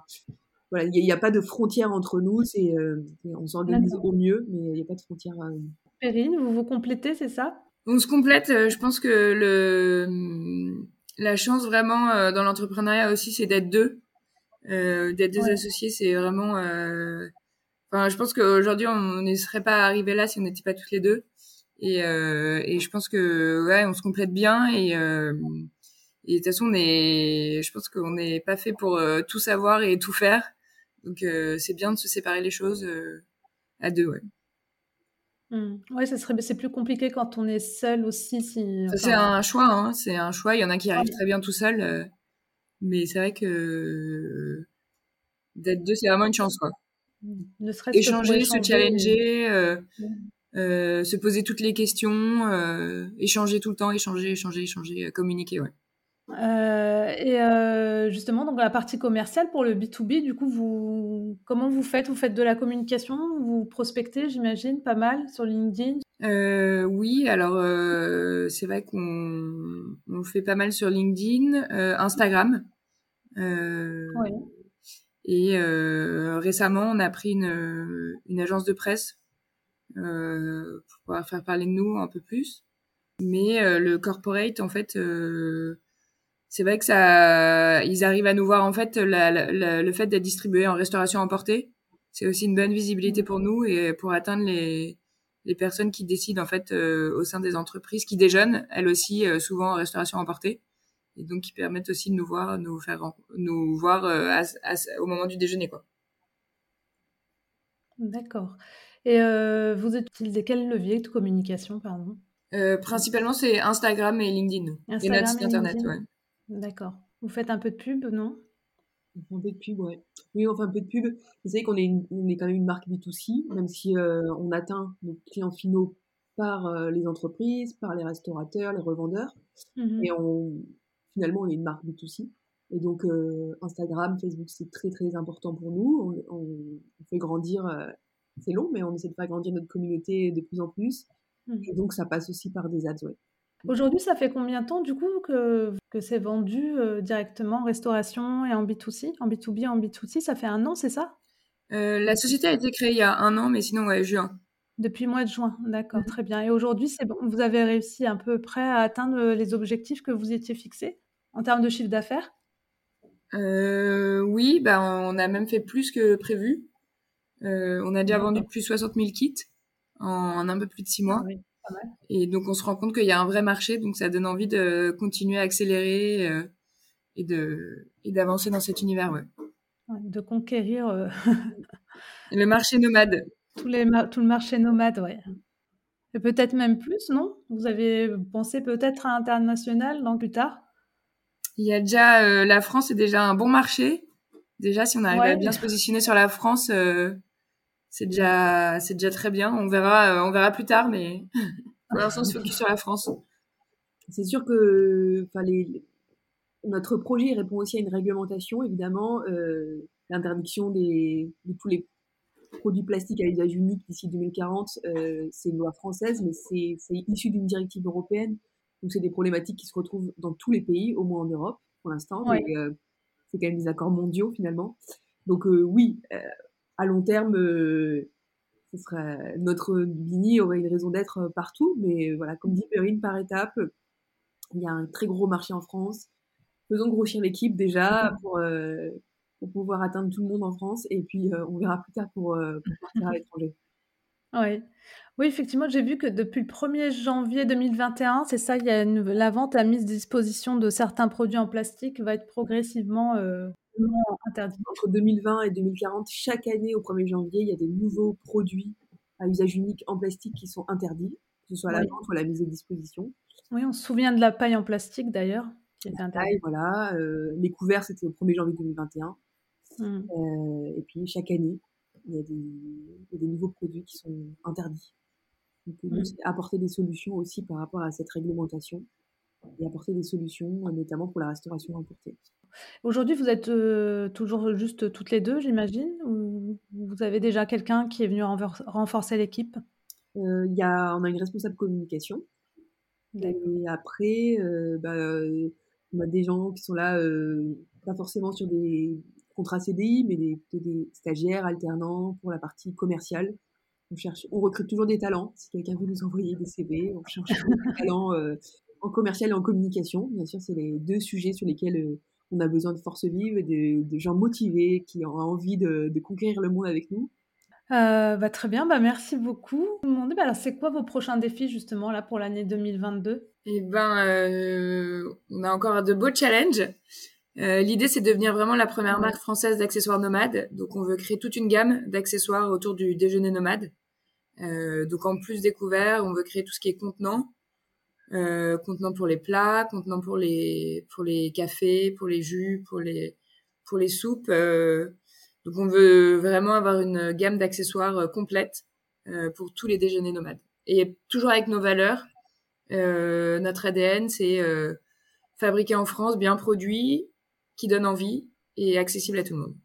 voilà, il n'y a, pas de frontière entre nous. C'est, on s'organise au mieux, mais il n'y a pas de frontière. Perrine, vous vous complétez, c'est ça? On se complète. Je pense que le, la chance vraiment dans l'entrepreneuriat aussi, c'est d'être deux. Euh, d'être deux associés, c'est vraiment. Euh... Enfin, je pense qu'aujourd'hui, on ne serait pas arrivé là si on n'était pas toutes les deux. Et, euh, et je pense que ouais, on se complète bien et euh, et de toute façon, on est, je pense qu'on n'est pas fait pour euh, tout savoir et tout faire. Donc euh, c'est bien de se séparer les choses à deux, ouais. Mmh. Ouais, ça serait, c'est plus compliqué quand on est seul aussi. Si, c'est un choix, hein, c'est un choix. Il y en a qui arrivent très bien tout seul. Mais c'est vrai que d'être deux, c'est vraiment une chance, quoi. Ne échanger, se challenger, euh, euh, se poser toutes les questions, euh, échanger tout le temps, échanger, échanger, échanger, communiquer, ouais. Et justement, donc la partie commerciale pour le B2B, du coup, vous, comment vous faites? Vous faites de la communication Vous prospectez, j'imagine, pas mal sur LinkedIn? Euh, oui, alors euh, c'est vrai qu'on on fait pas mal sur LinkedIn, euh, Instagram. Euh, Et euh, récemment, on a pris une, une agence de presse pour pouvoir faire parler de nous un peu plus. Mais le corporate, en fait, c'est vrai que ça, ils arrivent à nous voir en fait le fait d'être distribué en restauration emportée. C'est aussi une bonne visibilité pour nous et pour atteindre les les personnes qui décident en fait euh, au sein des entreprises qui déjeunent, elles aussi euh, souvent en restauration emportée, et donc qui permettent aussi de nous voir, nous faire, nous voir euh, au moment du déjeuner quoi. D'accord. Et vous utilisez quel levier de communication, pardon? Principalement, c'est Instagram et LinkedIn. et notre site internet, ouais. D'accord. Vous faites un peu de pub, non? On fait un peu de pub, ouais. Oui, on fait un peu de pub. Vous savez qu'on est, on est quand même une marque B2C, même si euh, on atteint nos clients finaux par euh, les entreprises, par les restaurateurs, les revendeurs. Mmh Et on, finalement, on est une marque B2C. Et donc, euh, Instagram, Facebook, c'est très, très important pour nous. On, on, fait grandir, c'est long, mais on essaie de faire grandir notre communauté de plus en plus. Mmh Et donc, ça passe aussi par des ads, ouais. Aujourd'hui, ça fait combien de temps du coup que, que c'est vendu euh, directement en restauration et en B2C, en B2B, en B2C Ça fait un an, c'est ça? Euh, La société a été créée il y a un an, mais sinon, ouais, juin. Depuis le mois de juin, d'accord, mmh. très bien. Et aujourd'hui, c'est bon, vous avez réussi à peu près à atteindre euh, les objectifs que vous étiez fixés en termes de chiffre d'affaires? Oui, bah, on a même fait plus que prévu. on a déjà vendu plus de 60 000 kits en, un peu plus de six mois. Oui. Et donc on se rend compte qu'il y a un vrai marché, donc ça donne envie de continuer à accélérer euh, et de et d'avancer dans cet univers, ouais. De conquérir euh, [LAUGHS] le marché nomade. Les tout le marché nomade, ouais. Et peut-être même plus, non? Vous avez pensé peut-être à international dans plus tard? Il y a déjà euh, la France est déjà un bon marché. Déjà, si on arrive à bien se positionner sur la France, c'est déjà c'est déjà très bien. On verra euh, on verra plus tard, mais pour [LAUGHS] l'instant on se focus sur la France. C'est sûr que enfin les, notre projet répond aussi à une réglementation évidemment euh, l'interdiction des de tous les produits plastiques à usage unique d'ici 2040 euh, c'est une loi française mais c'est issu d'une directive européenne donc c'est des problématiques qui se retrouvent dans tous les pays au moins en Europe pour l'instant euh, c'est quand même des accords mondiaux finalement donc oui à long terme, euh, ce serait, notre Bini aurait une raison d'être euh, partout. Mais voilà, comme dit Perrine, par étape, il y a un très gros marché en France. Faisons grossir l'équipe déjà pour, euh, pour, pouvoir atteindre tout le monde en France. Et puis, on verra plus tard pour, partir à l'étranger. Oui. oui, effectivement, j'ai vu que depuis le 1er janvier 2021, c'est ça, il y a la vente à mise à disposition de certains produits en plastique va être progressivement interdit. Entre 2020 et 2040, chaque année, au 1er janvier, il y a des nouveaux produits à usage unique en plastique qui sont interdits, que ce soit la vente ou la mise à disposition. Oui, on se souvient de la paille en plastique d'ailleurs, qui était interdite. voilà. Euh, les couverts, c'était au 1er janvier 2021. Mmh. Euh, et puis, chaque année, il y, a des, nouveaux produits qui sont interdits. Donc, nous, mmh. apporter des solutions aussi par rapport à cette réglementation et apporter des solutions, notamment pour la restauration importée. Aujourd'hui, vous êtes euh, toujours juste toutes les deux, j'imagine Ou vous avez déjà quelqu'un qui est venu renforcer l'équipe? Euh, y a, On a une responsable communication. Et après, euh, bah, on a des gens qui sont là, pas forcément sur des contrats CDI, mais des, des stagiaires, alternants pour la partie commerciale. On, cherche, on recrute toujours des talents. Si quelqu'un veut nous envoyer des CV, on cherche des talents en commercial et en communication. Bien sûr, c'est les deux sujets sur lesquels on a besoin de force vive, de, de gens motivés qui ont envie de, conquérir le monde avec nous. Euh, bah, très bien, bah, merci beaucoup. Bah, alors, c'est quoi vos prochains défis justement là pour l'année 2022 Eh ben, euh, on a encore de beaux challenges. Euh, l'idée, c'est de devenir vraiment la première marque française d'accessoires nomades. Donc, on veut créer toute une gamme d'accessoires autour du déjeuner nomade. donc, en plus découvert, on veut créer tout ce qui est contenant, euh, contenant pour les plats, contenant pour les pour les cafés, pour les jus, pour les pour les soupes. Euh, donc on veut vraiment avoir une gamme d'accessoires euh, complète euh, pour tous les déjeuners nomades. Et toujours avec nos valeurs. Euh, notre ADN, c'est fabriqué en France, bien produit, qui donne envie et accessible à tout le monde.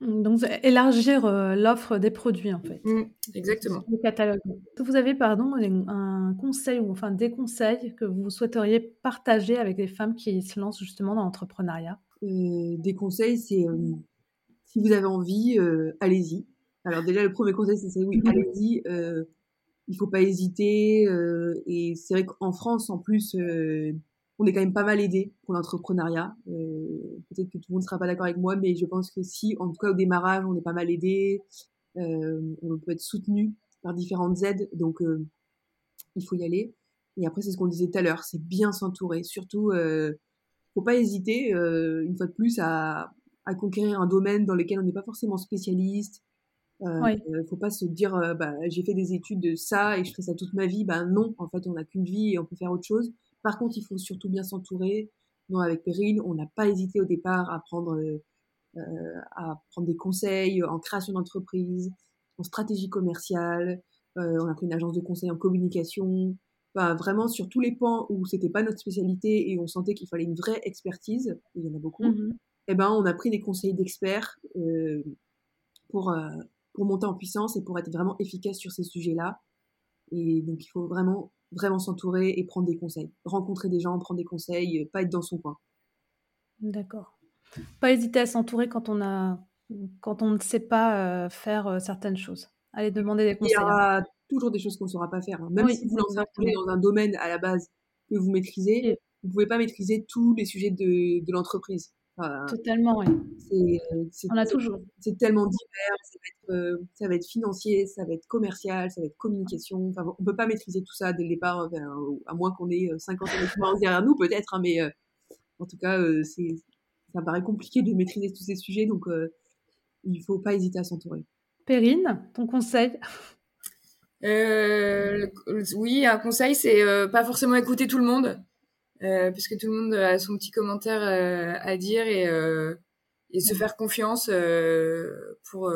Donc, élargir euh, l'offre des produits, en fait. Mmh, exactement. Le catalogue. Vous avez, pardon, un conseil ou enfin des conseils que vous souhaiteriez partager avec des femmes qui se lancent justement dans l'entrepreneuriat? Euh, Des conseils, c'est euh, si vous avez envie, allez-y. Alors déjà, le premier conseil, c'est oui, mmh. allez-y. il faut pas hésiter. et c'est vrai qu'en France, en plus, on est quand même pas mal aidé pour l'entrepreneuriat. Euh, Peut-être que tout le monde ne sera pas d'accord avec moi, mais je pense que si, en tout cas au démarrage, on est pas mal aidé, euh, on peut être soutenu par différentes aides, donc euh, il faut y aller. Et après, c'est ce qu'on disait tout à l'heure, c'est bien s'entourer. Surtout, euh, faut pas hésiter, euh, une fois de plus, à, à conquérir un domaine dans lequel on n'est pas forcément spécialiste. Euh, oui. faut pas se dire, euh, bah, j'ai fait des études de ça et je ferai ça toute ma vie. Ben non, en fait, on n'a qu'une vie et on peut faire autre chose. Par contre, il faut surtout bien s'entourer. Nous, avec Perrine, on n'a pas hésité au départ à prendre, euh, euh, à prendre des conseils en création d'entreprise, en stratégie commerciale. Euh, on a pris une agence de conseil en communication. Enfin, vraiment, sur tous les pans où c'était pas notre spécialité et on sentait qu'il fallait une vraie expertise, il y en a beaucoup, mmh eh ben, on a pris des conseils d'experts euh, pour, euh, pour monter en puissance et pour être vraiment efficace sur ces sujets-là. Et donc, il faut vraiment vraiment s'entourer et prendre des conseils. Rencontrer des gens, prendre des conseils, euh, pas être dans son coin. D'accord. Pas hésiter à s'entourer quand on a quand on ne sait pas euh, faire euh, certaines choses. Allez demander des conseils. Il y aura toujours des choses qu'on ne saura pas faire. Hein. Même si vous lancez dans un domaine à la base que vous maîtrisez, vous ne pouvez pas maîtriser tous les sujets de, de l'entreprise. Totalement, oui. C'est, On a toujours. C'est tellement divers, ça va, être, euh, ça va, être, financier, ça va être commercial, ça va être communication. Enfin, on peut pas maîtriser tout ça dès le départ, à moins qu'on ait 50 ans d'expérience derrière nous, peut-être, hein, mais euh, en tout cas, euh, c'est, ça paraît compliqué de maîtriser tous ces sujets, donc il faut pas hésiter à s'entourer. Perrine, ton conseil? Oui, un conseil, c'est pas forcément écouter tout le monde. Euh, puisque tout le monde a son petit commentaire euh, à dire et, euh, et se faire confiance pour,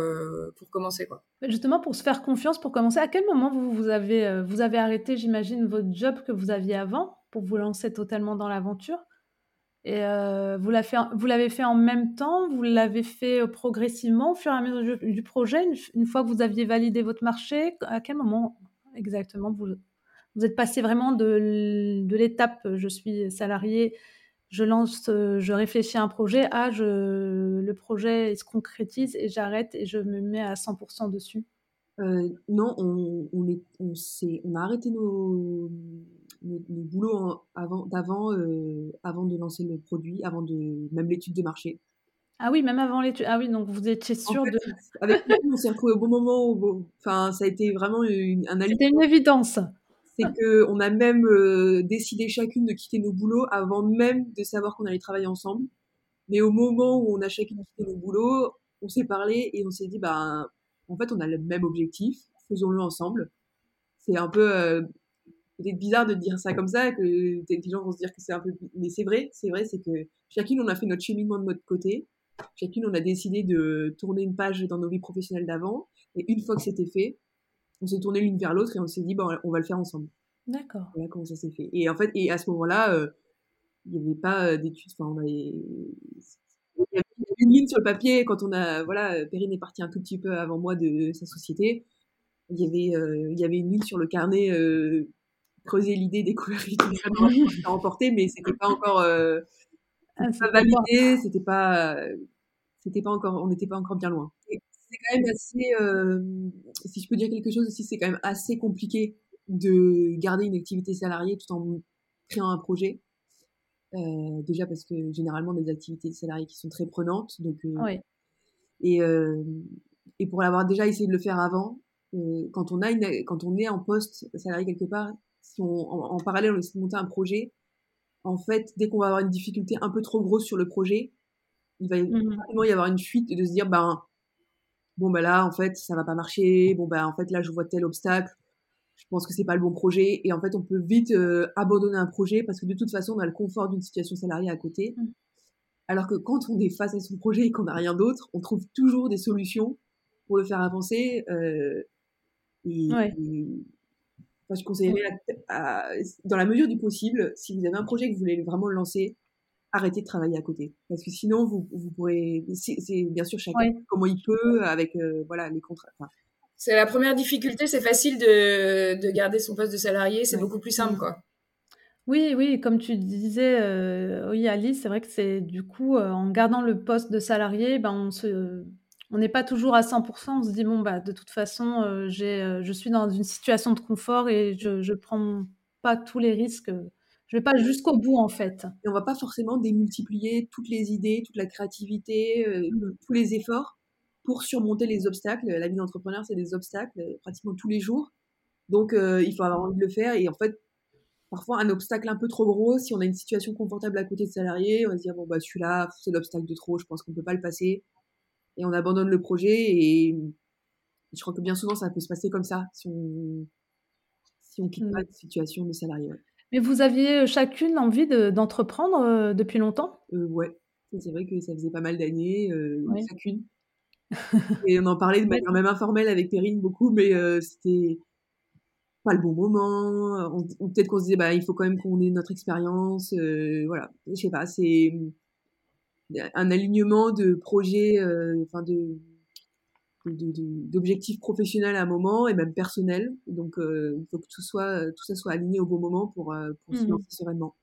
pour commencer. Quoi. Justement, pour se faire confiance, pour commencer, à quel moment vous, vous, avez, vous avez arrêté, j'imagine, votre job que vous aviez avant pour vous lancer totalement dans l'aventure? Et vous l'avez fait, en même temps, vous l'avez fait progressivement au fur et à mesure du, projet, une, une, fois que vous aviez validé votre marché? À quel moment exactement vous, vous êtes passé vraiment de, de l'étape je suis salarié, je lance, je réfléchis à un projet, à je, le projet se concrétise et j'arrête et je me mets à 100% dessus. Euh, non, on, on, est, on, on, a arrêté nos, nos, boulots avant, d'avant, euh, avant de lancer le produit, avant de même l'étude de marché. Ah oui, même avant l'étude. Ah oui, donc vous étiez sûr de. Avec on s'est retrouvé au bon moment. Enfin, ça a été vraiment une, un C'était une évidence c'est [LAUGHS] que on a même euh, décidé chacune de quitter nos boulots avant même de savoir qu'on allait travailler ensemble. Mais au moment où on a chacune quitté nos boulots, on s'est parlé et on s'est dit bah en fait on a le même objectif, faisons-le ensemble. C'est un peu euh, peut-être bizarre de dire ça comme ça, que des gens vont se dire que c'est un peu, mais c'est vrai, c'est vrai, c'est que chacune on a fait notre cheminement de notre côté. Chacune on a décidé de tourner une page dans nos vies professionnelles d'avant. Et une fois que c'était fait, on s'est tourné l'une vers l'autre et on s'est dit, bon, on va le faire ensemble. D'accord. Voilà comment ça s'est fait. Et en fait, et à ce moment-là, euh, il n'y avait pas d'études. Enfin, on avait... Il y avait une ligne sur le papier quand on a, voilà, Perrine est partie un tout petit peu avant moi de sa société. Il y avait, il y avait une ligne sur le carnet, creuser l'idée, découvrir l'idée, remporter, mais c'était pas encore, ah, pas validé, c'était pas, c'était pas encore, on n'était pas encore bien loin. C'est quand même assez, si je peux dire quelque chose aussi, c'est quand même assez compliqué de garder une activité salariée tout en créant un projet. Euh, déjà parce que généralement des activités salariées qui sont très prenantes, donc euh, et euh, et pour l'avoir déjà essayé de le faire avant, quand on a une, quand on est en poste salarié quelque part, si on en, parallèle on essaie de monter un projet, en fait dès qu'on va avoir une difficulté un peu trop grosse sur le projet, il va mmh. y avoir une fuite de se dire ben bon ben là en fait ça va pas marcher, bon ben en fait là je vois tel obstacle, je pense que c'est pas le bon projet et en fait on peut vite euh, abandonner un projet parce que de toute façon on a le confort d'une situation salariée à côté. Mm. Alors que quand on est face à son projet et qu'on n'a rien d'autre, on trouve toujours des solutions pour le faire avancer. Euh, et, je conseillerais, dans la mesure du possible, si vous avez un projet que vous voulez vraiment lancer, arrêtez de travailler à côté. Parce que sinon, vous, vous pourrez. C'est bien sûr chacun comment il peut, avec euh, voilà, les contrats. C'est la première difficulté, c'est facile de, de, garder son poste de salarié, c'est beaucoup plus simple, quoi. Oui, oui, comme tu disais, euh, oui, Alice, c'est vrai que c'est du coup, euh, en gardant le poste de salarié, ben, on se, on n'est pas toujours à 100%. On se dit bon bah de toute façon, euh, j'ai, je suis dans une situation de confort et je, je prends pas tous les risques. Je vais pas jusqu'au bout en fait. Et on va pas forcément démultiplier toutes les idées, toute la créativité, mmh. tous les efforts pour surmonter les obstacles. La vie d'entrepreneur, c'est des obstacles euh, pratiquement tous les jours. Donc, euh, il faut avoir envie de le faire. Et en fait, parfois, un obstacle un peu trop gros, si on a une situation confortable à côté de salarié, on va se dire, bon, bah, celui-là, c'est l'obstacle de trop, je pense qu'on peut pas le passer. Et on abandonne le projet. Et je crois que bien souvent, ça peut se passer comme ça, si on, si on quitte pas mmh. une situation de salarié. Mais vous aviez euh, chacune envie d'entreprendre depuis longtemps? Euh, Ouais, c'est vrai que ça faisait pas mal d'années, chacune. [LAUGHS] et on en parlait de manière même informelle avec Perrine beaucoup, mais euh, c'était pas le bon moment. On, peut-être qu'on se disait, bah, il faut quand même qu'on ait notre expérience. Euh, voilà, je sais pas, c'est un alignement de projets, euh, enfin de d'objectifs professionnels à un moment et même personnels. Donc, il faut que tout soit, tout ça soit aligné au bon moment pour, pour se mmh lancer sereinement.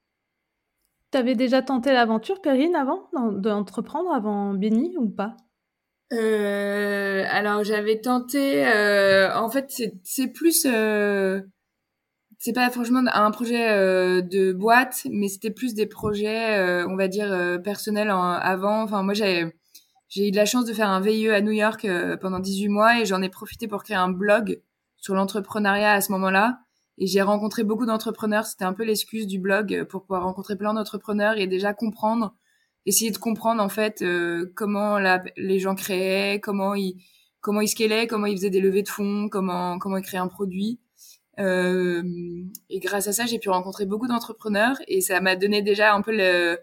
Tu avais déjà tenté l'aventure, Perrine, avant d'entreprendre, avant Béni ou pas? Euh, alors j'avais tenté. Euh, en fait, c'est plus. Euh, c'est pas franchement un projet euh, de boîte, mais c'était plus des projets, euh, on va dire personnels en, avant. Enfin, moi j'ai j'ai eu de la chance de faire un VIE à New York pendant 18 mois et j'en ai profité pour créer un blog sur l'entrepreneuriat à ce moment-là. Et j'ai rencontré beaucoup d'entrepreneurs. C'était un peu l'excuse du blog pour pouvoir rencontrer plein d'entrepreneurs et déjà comprendre essayer de comprendre en fait euh, comment la, les gens créaient, comment ils comment ils scalaient, comment ils faisaient des levées de fonds, comment comment ils créaient un produit. Euh, et grâce à ça, j'ai pu rencontrer beaucoup d'entrepreneurs et ça m'a donné déjà un peu le,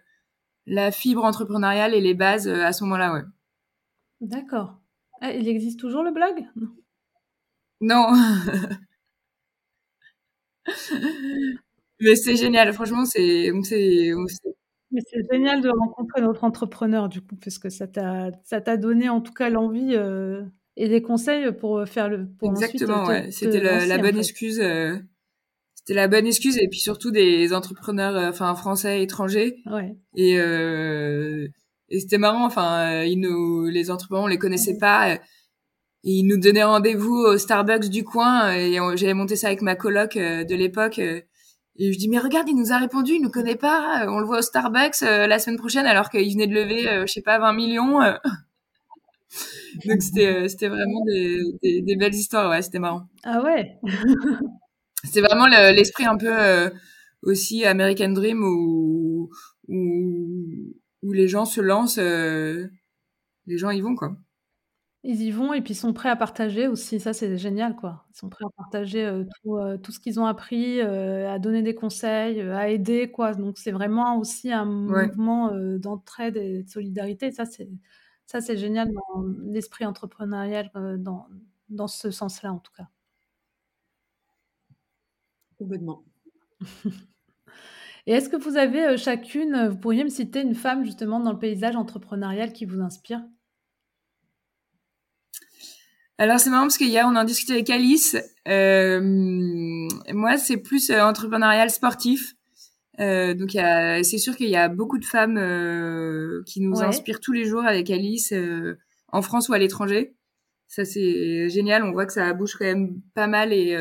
la fibre entrepreneuriale et les bases euh, à ce moment-là, ouais. D'accord. Ah, il existe toujours le blog? Non. [LAUGHS] Mais c'est génial, franchement, c'est mais c'est génial de rencontrer notre entrepreneur, du coup, parce que ça t'a, donné en tout cas l'envie euh, et des conseils pour faire le. Pour Exactement, ouais. C'était la, bonne excuse. Euh, c'était la bonne excuse et puis surtout des entrepreneurs, euh, enfin français, étrangers. Ouais. Et, et c'était marrant. Enfin, ils nous, les entrepreneurs, on les connaissait pas. Et ils nous donnaient rendez-vous au Starbucks du coin et j'avais monté ça avec ma coloc de l'époque. Et je dis mais regarde, il nous a répondu, il nous connaît pas, on le voit au Starbucks euh, la semaine prochaine alors qu'il venait de lever, euh, je sais pas, 20 millions. Euh. [LAUGHS] Donc c'était c'était vraiment des, des, des, belles histoires, ouais, c'était marrant. Ah ouais. [LAUGHS] c'était vraiment l'esprit un peu aussi American Dream où, où où les gens se lancent, les gens y vont quoi. Ils y vont et puis ils sont prêts à partager aussi, ça c'est génial quoi. Ils sont prêts à partager, tout, tout ce qu'ils ont appris, à donner des conseils, à aider quoi. Donc c'est vraiment aussi un mouvement, d'entraide et de solidarité. Ça c'est ça c'est génial dans l'esprit entrepreneurial, dans dans ce sens-là en tout cas. Complètement. Et est-ce que vous avez chacune, vous pourriez me citer une femme justement dans le paysage entrepreneurial qui vous inspire? Alors c'est marrant parce qu'hier on en discutait avec Alice. Euh, moi c'est plus euh, entrepreneurial sportif. Euh, donc c'est sûr qu'il y a beaucoup de femmes euh, qui nous inspirent tous les jours avec Alice euh, en France ou à l'étranger. Ça c'est génial. On voit que ça bouge quand même pas mal et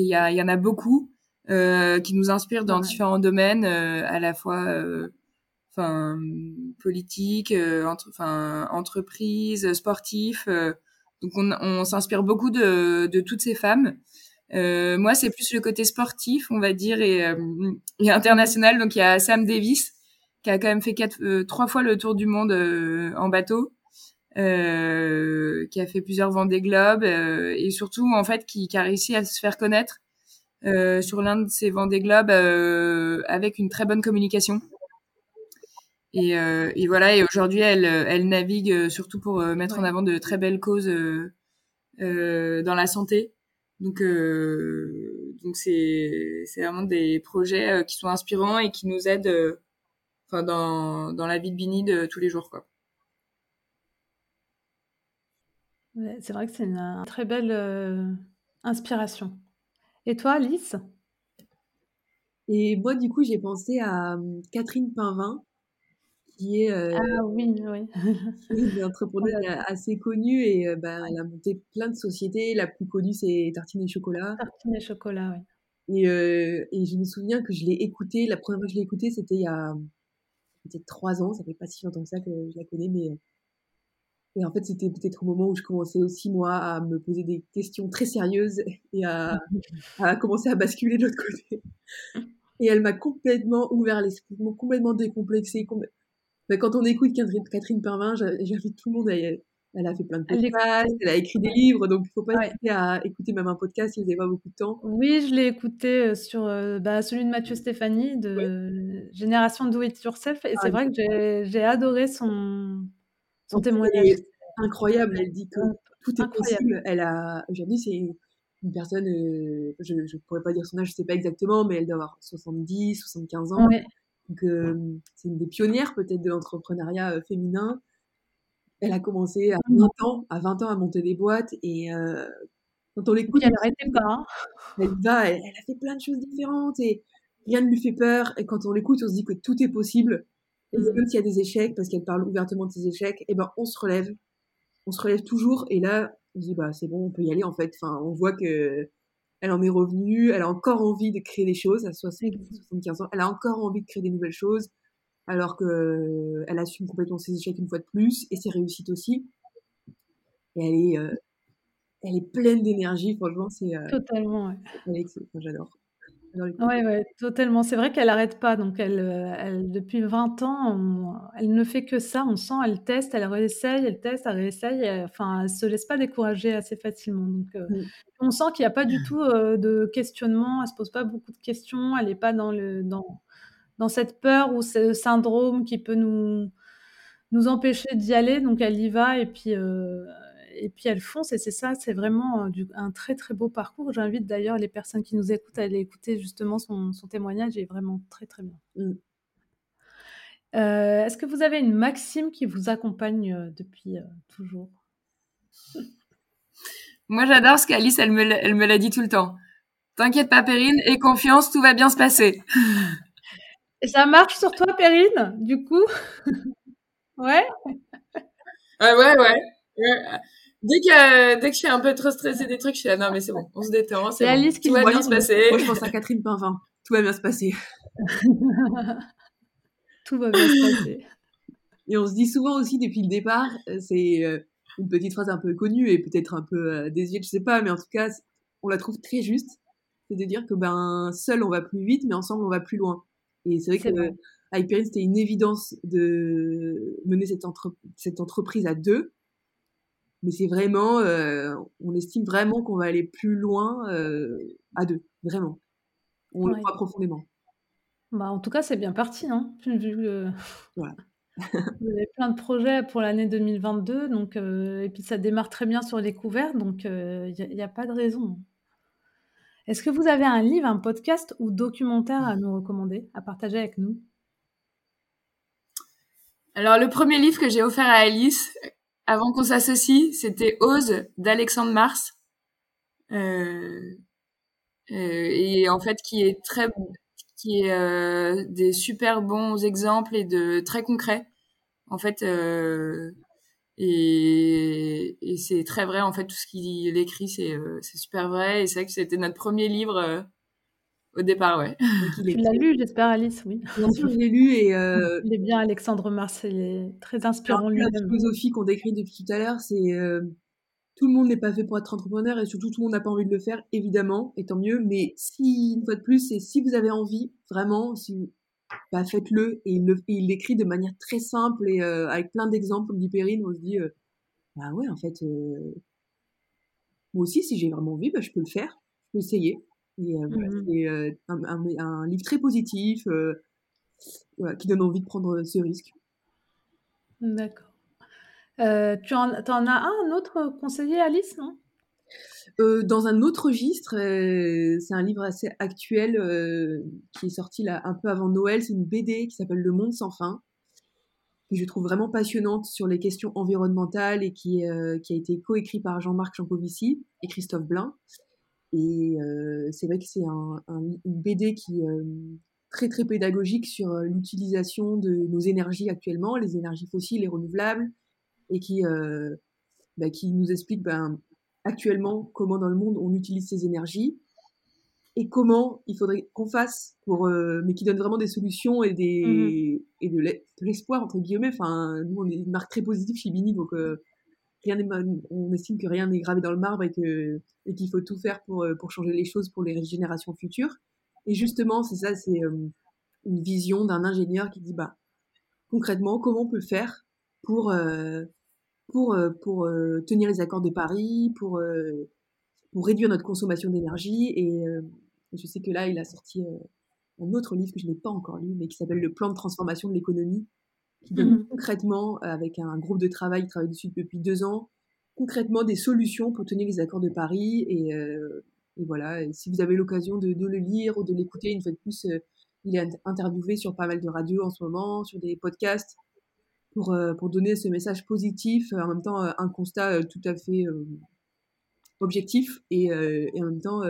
il y, en a beaucoup qui nous inspirent dans différents domaines, à la fois enfin politique, entre, enfin entreprise, sportif. Donc on, on s'inspire beaucoup de, de, toutes ces femmes. Euh, moi, c'est plus le côté sportif, on va dire, et, euh, et, international. Donc il y a Sam Davis qui a quand même fait quatre, euh, trois fois le tour du monde euh, en bateau, qui a fait plusieurs Vendée Globe et surtout en fait qui, qui, a réussi à se faire connaître sur l'un de ces Vendée Globe avec une très bonne communication. Et, euh, et, voilà, et aujourd'hui, elle, elle navigue euh, surtout pour euh, mettre en avant de très belles causes euh, euh dans la santé. Donc, donc c'est c'est vraiment des projets qui sont inspirants et qui nous aident, enfin dans dans la vie de Bini de tous les jours, quoi. C'est vrai que c'est une, très belle inspiration. Et toi, Alice? Et moi, du coup, j'ai pensé à Catherine Pinvin, qui est, euh, ah oui, oui. [LAUGHS] une entrepreneuse assez connue et euh, bah, elle a monté plein de sociétés. La plus connue, c'est Tartine et Chocolat. Tartine et Chocolat, oui. Et, euh, et je me souviens que je l'ai écoutée, la première fois que je l'ai écoutée, c'était il y a peut-être trois ans, ça fait pas si longtemps que ça que je la connais, mais et en fait, c'était peut-être au moment où je commençais aussi, moi, à me poser des questions très sérieuses et à, [LAUGHS] à commencer à basculer de l'autre côté. Et elle m'a complètement ouvert l'esprit, complètement décomplexé, quand on écoute Catherine, Catherine Pervin, j'invite tout le monde à elle. Elle a fait plein de podcasts, elle a écrit des livres, donc il ne faut pas hésiter à écouter même un podcast si vous n'avez pas beaucoup de temps. Oui, je l'ai écouté euh, sur euh, bah, celui de Mathieu Stéphanie, de Génération Do It Yourself, et c'est ah, vrai que j'ai adoré son, son témoignage. Incroyable, elle dit que tout est possible. Elle a, aujourd'hui, c'est une personne, euh, je ne pourrais pas dire son âge, je ne sais pas exactement, mais elle doit avoir 70, 75 ans. Donc, euh, c'est une des pionnières peut-être de l'entrepreneuriat euh, féminin. Elle a commencé à 20 ans, à 20 ans à monter des boîtes et euh, quand on l'écoute, elle n'arrêtait pas. Hein. Elle va, elle, a fait plein de choses différentes et rien ne lui fait peur. Et quand on l'écoute, on se dit que tout est possible. Et mmh. même s'il y a des échecs, parce qu'elle parle ouvertement de ses échecs, et eh ben on se relève, on se relève toujours. Et là, on se dit bah c'est bon, on peut y aller en fait. Enfin, on voit que elle en est revenue, elle a encore envie de créer des choses à 75 ans, elle a encore envie de créer des nouvelles choses, alors que euh, elle assume complètement ses échecs une fois de plus et ses réussites aussi. Et elle est, euh, elle est pleine d'énergie, franchement, c'est. Euh, Totalement, ouais. J'adore. Oui, ouais, totalement. C'est vrai qu'elle n'arrête pas. Donc, elle, euh, elle, depuis 20 ans, elle ne fait que ça. On sent, elle teste, elle réessaye, elle teste, elle réessaye. Elle, enfin, elle se laisse pas décourager assez facilement. Donc, euh, on sent qu'il n'y a pas du tout euh, de questionnement. Elle se pose pas beaucoup de questions. Elle n'est pas dans le dans dans cette peur ou ce syndrome qui peut nous nous empêcher d'y aller. Donc, elle y va et puis et puis elle fonce et c'est ça, c'est vraiment euh, un très très beau parcours. J'invite d'ailleurs les personnes qui nous écoutent à aller écouter justement son, témoignage, il est vraiment très très bien. Mm. Euh, est-ce que vous avez une maxime qui vous accompagne euh, depuis toujours? [LAUGHS] Moi j'adore ce qu'Alice, elle me, elle me l'a dit tout le temps. T'inquiète pas Perrine, et confiance, tout va bien se passer. Et [LAUGHS] ça marche sur toi Perrine, du coup? [LAUGHS] Ouais? Ouais, ouais, ouais. Dès que, dès que je suis un peu trop stressée des trucs, je suis là, non, mais c'est bon, on se détend, c'est bon. Tout va bien se passer. Moi, je pense à Catherine Pinvin. Tout va bien se passer. [LAUGHS] Tout va bien se passer. Et on se dit souvent aussi depuis le départ, euh, c'est euh, une petite phrase un peu connue et peut-être un peu euh, désuète, je sais pas, mais en tout cas, on la trouve très juste. C'est de dire que ben seul on va plus vite, mais ensemble on va plus loin. Et c'est vrai que avec Perrine, c'était une évidence de mener cette, cette entreprise à deux mais c'est vraiment, euh, on estime vraiment qu'on va aller plus loin euh, à deux, vraiment. On le croit profondément. Bah, en tout cas, c'est bien parti, hein, vu Voilà. [LAUGHS] Vous avez plein de projets pour l'année 2022, donc, euh, et puis ça démarre très bien sur les couverts, donc il n'y a, pas de raison. Est-ce que vous avez un livre, un podcast ou documentaire à nous recommander, à partager avec nous? Alors, le premier livre que j'ai offert à Alice, avant qu'on s'associe, c'était Ose d'Alexandre Mars. Euh, euh, et en fait, qui est très, qui est euh, des super bons exemples et de très concrets. En fait, euh, et, et c'est très vrai, en fait, tout ce qu'il écrit, c'est euh, c'est super vrai. Et c'est vrai que c'était notre premier livre euh, au départ, ouais. Tu l'as lu, j'espère, Alice, oui. Bien sûr, je l'ai lu et... Euh, [LAUGHS] il est bien, Alexandre Mars, il est très inspirant lui-même. La philosophie qu'on décrit depuis tout à l'heure, c'est tout le monde n'est pas fait pour être entrepreneur et surtout tout le monde n'a pas envie de le faire, évidemment, et tant mieux. Mais si, une fois de plus, c'est si vous avez envie, vraiment, si, bah, faites-le. Et il l'écrit de manière très simple et euh, avec plein d'exemples, comme dit Perrine, on se dit, euh, bah ouais, en fait, euh, moi aussi, si j'ai vraiment envie, bah, je peux le faire, je peux essayer. Et mmh c'est un, un, un, livre très positif, voilà, qui donne envie de prendre ce risque. D'accord. tu en, en, as un, un autre conseiller, Alice, non? Euh, dans un autre registre, euh, c'est un livre assez actuel euh, qui est sorti là un peu avant Noël. C'est une BD qui s'appelle Le Monde sans fin, que je trouve vraiment passionnante sur les questions environnementales et qui, qui a été coécrit par Jean-Marc Jancovici et Christophe Blain. Et c'est vrai que c'est un, un, une BD qui est très très pédagogique sur l'utilisation de nos énergies actuellement, les énergies fossiles et renouvelables, et qui, bah, qui nous explique ben, actuellement comment dans le monde on utilise ces énergies et comment il faudrait qu'on fasse pour euh, mais qui donne vraiment des solutions et des mmh et de l'espoir entre guillemets. Enfin nous on est une marque très positive chez Bini donc euh, on estime que rien n'est gravé dans le marbre et qu'il faut tout faire pour euh, pour changer les choses pour les générations futures et justement c'est ça c'est une vision d'un ingénieur qui dit bah concrètement comment on peut faire pour euh, euh, tenir les accords de Paris, pour, euh, pour réduire notre consommation d'énergie. Et je sais que là, il a sorti un autre livre que je n'ai pas encore lu, mais qui s'appelle Le plan de transformation de l'économie, qui donne mmh concrètement, avec un groupe de travail qui travaille dessus depuis deux ans, concrètement des solutions pour tenir les accords de Paris. Et, et voilà, et si vous avez l'occasion de, de, le lire ou de l'écouter, une fois de plus, il est interviewé sur pas mal de radios en ce moment, sur des podcasts pour, euh, pour donner ce message positif, en même temps euh, un constat euh, tout à fait objectif et, et, en même temps,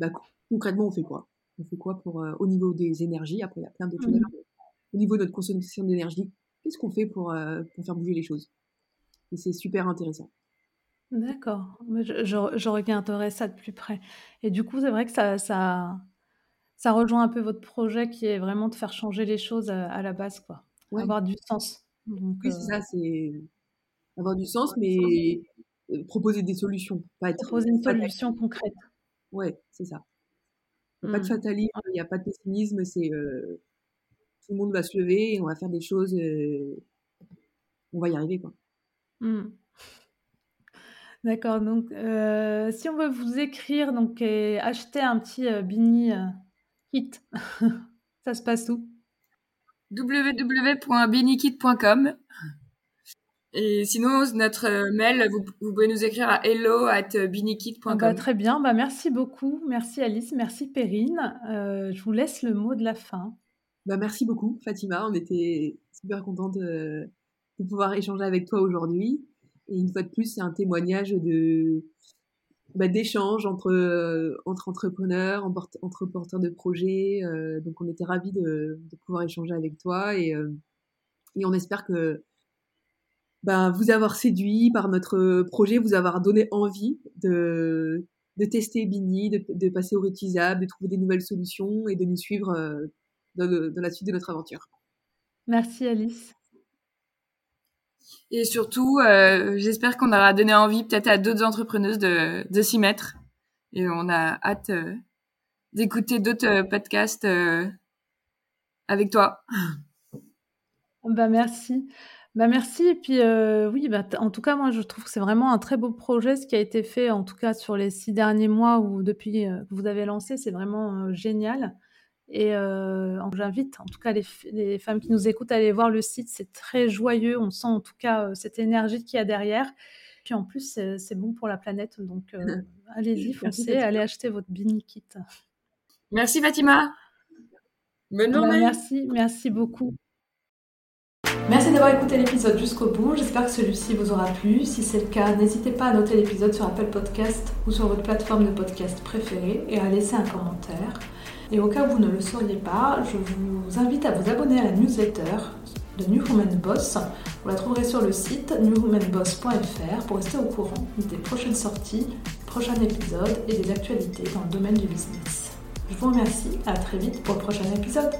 bah, concrètement, on fait quoi? On fait quoi pour, au niveau des énergies? Après, il y a plein d'autres choses. Mmh. Au niveau de notre consommation d'énergie, qu'est-ce qu'on fait pour, pour faire bouger les choses? Et c'est super intéressant. D'accord, je, je, je, regarderai ça de plus près. Et du coup, c'est vrai que ça, ça, ça rejoint un peu votre projet qui est vraiment de faire changer les choses à, à la base, quoi. Avoir du sens oui, c'est ça, c'est avoir du sens, mais proposer des solutions, pas être proposer une solution concrète. Ouais, c'est ça. Il n'y a pas de mmh. fatalisme, il n'y a pas de pessimisme, c'est tout le monde va se lever et on va faire des choses, on va y arriver quoi. Mmh. D'accord, donc si on veut vous écrire donc et acheter un petit Bini kit, [LAUGHS] ça se passe où? Www.benikit.com. Et sinon, notre mail, vous, pouvez nous écrire à hello at ah bah, très bien, bah, merci beaucoup. Merci Alice, merci Perrine. Euh, je vous laisse le mot de la fin. Bah, merci beaucoup Fatima, on était super contente de, de pouvoir échanger avec toi aujourd'hui. Et une fois de plus, c'est un témoignage de, bah, d'échanges entre, euh, entre entrepreneurs, entre porteurs de projets. Euh, donc on était ravis de, pouvoir échanger avec toi et, euh, et on espère que bah, vous avoir séduit par notre projet, vous avoir donné envie de, de tester Bini, de, de passer au réutilisable, de trouver des nouvelles solutions et de nous suivre dans, le, dans la suite de notre aventure. Merci Alice. Et surtout, euh, j'espère qu'on aura donné envie peut-être à d'autres entrepreneuses de, de s'y mettre. Et on a hâte euh, d'écouter d'autres euh, podcasts euh, avec toi. Bah merci. Bah merci. Et puis oui, bah, en tout cas, moi, je trouve que c'est vraiment un très beau projet ce qui a été fait, en tout cas sur les six derniers mois ou depuis que vous avez lancé. C'est vraiment génial. Et euh, j'invite en tout cas les, femmes qui nous écoutent à aller voir le site. C'est très joyeux. On sent en tout cas euh, cette énergie qu'il y a derrière. Puis en plus, c'est bon pour la planète. Donc allez-y, foncez, allez acheter votre Bini Kit. Merci Fatima. Bonne bah, merci, merci beaucoup. Merci d'avoir écouté l'épisode jusqu'au bout. J'espère que celui-ci vous aura plu. Si c'est le cas, n'hésitez pas à noter l'épisode sur Apple Podcast ou sur votre plateforme de podcast préférée et à laisser un commentaire. Et au cas où vous ne le sauriez pas, je vous invite à vous abonner à la newsletter de New Woman Boss. Vous la trouverez sur le site newwomanboss.fr pour rester au courant des prochaines sorties, prochains épisodes et des actualités dans le domaine du business. Je vous remercie, à très vite pour le prochain épisode.